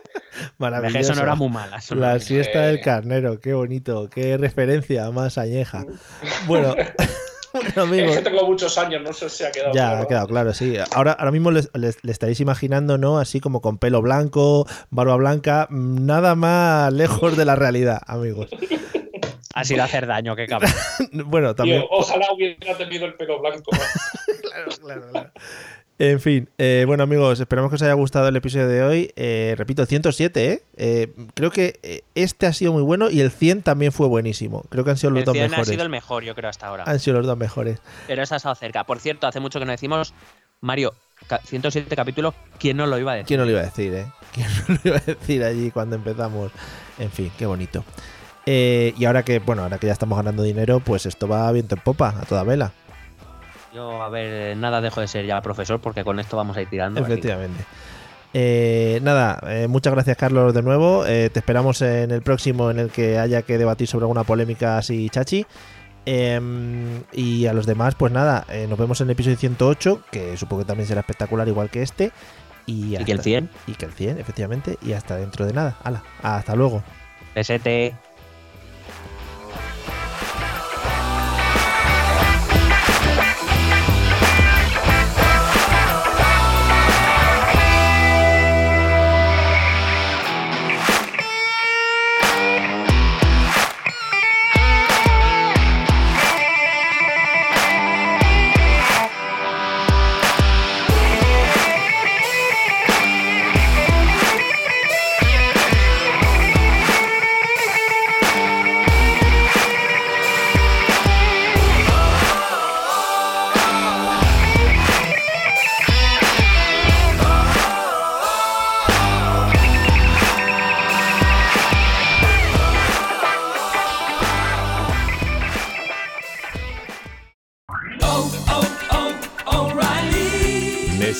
Maravilloso. eso no era muy mala. La siesta del Eh. carnero, qué bonito, qué referencia más añeja. Bueno, bueno, Es que tengo muchos años, no sé si ha quedado ya claro. ha quedado claro, sí. Ahora, ahora mismo le estaréis imaginando, ¿no? Así como con pelo blanco, barba blanca, nada más lejos de la realidad, amigos. Ha sido hacer daño, qué cabrón. Bueno, también. Tío, ojalá hubiera tenido el pelo blanco. claro, claro, claro. En fin, eh, bueno amigos, esperamos que os haya gustado el episodio de hoy. Eh, repito, 107, ¿eh? Eh, Creo que eh, este ha sido muy bueno y el 100 también fue buenísimo. Creo que han sido los El dos 100 ha mejores. sido el mejor, yo creo, hasta ahora. Han sido los dos mejores. Pero esa ha estado cerca. Por cierto, hace mucho que no decimos, Mario, ca- 107 capítulos, ¿quién no lo iba a decir? ¿Quién no lo iba a decir, eh? ¿Quién no lo iba a decir allí cuando empezamos? En fin, qué bonito. Eh, y ahora que, bueno, ahora que ya estamos ganando dinero, pues esto va viento en popa, a toda vela. Yo, a ver, nada dejo de ser ya profesor porque con esto vamos a ir tirando. Efectivamente. Eh, nada, eh, muchas gracias Carlos de nuevo. Eh, te esperamos en el próximo en el que haya que debatir sobre alguna polémica así chachi. Em, y a los demás, pues nada, eh, nos vemos en el episodio 108, que supongo que también será espectacular igual que este. Y, Y que el hasta- 100, Y que el 100, efectivamente. Y hasta dentro de nada. Hala, hasta luego. pesete.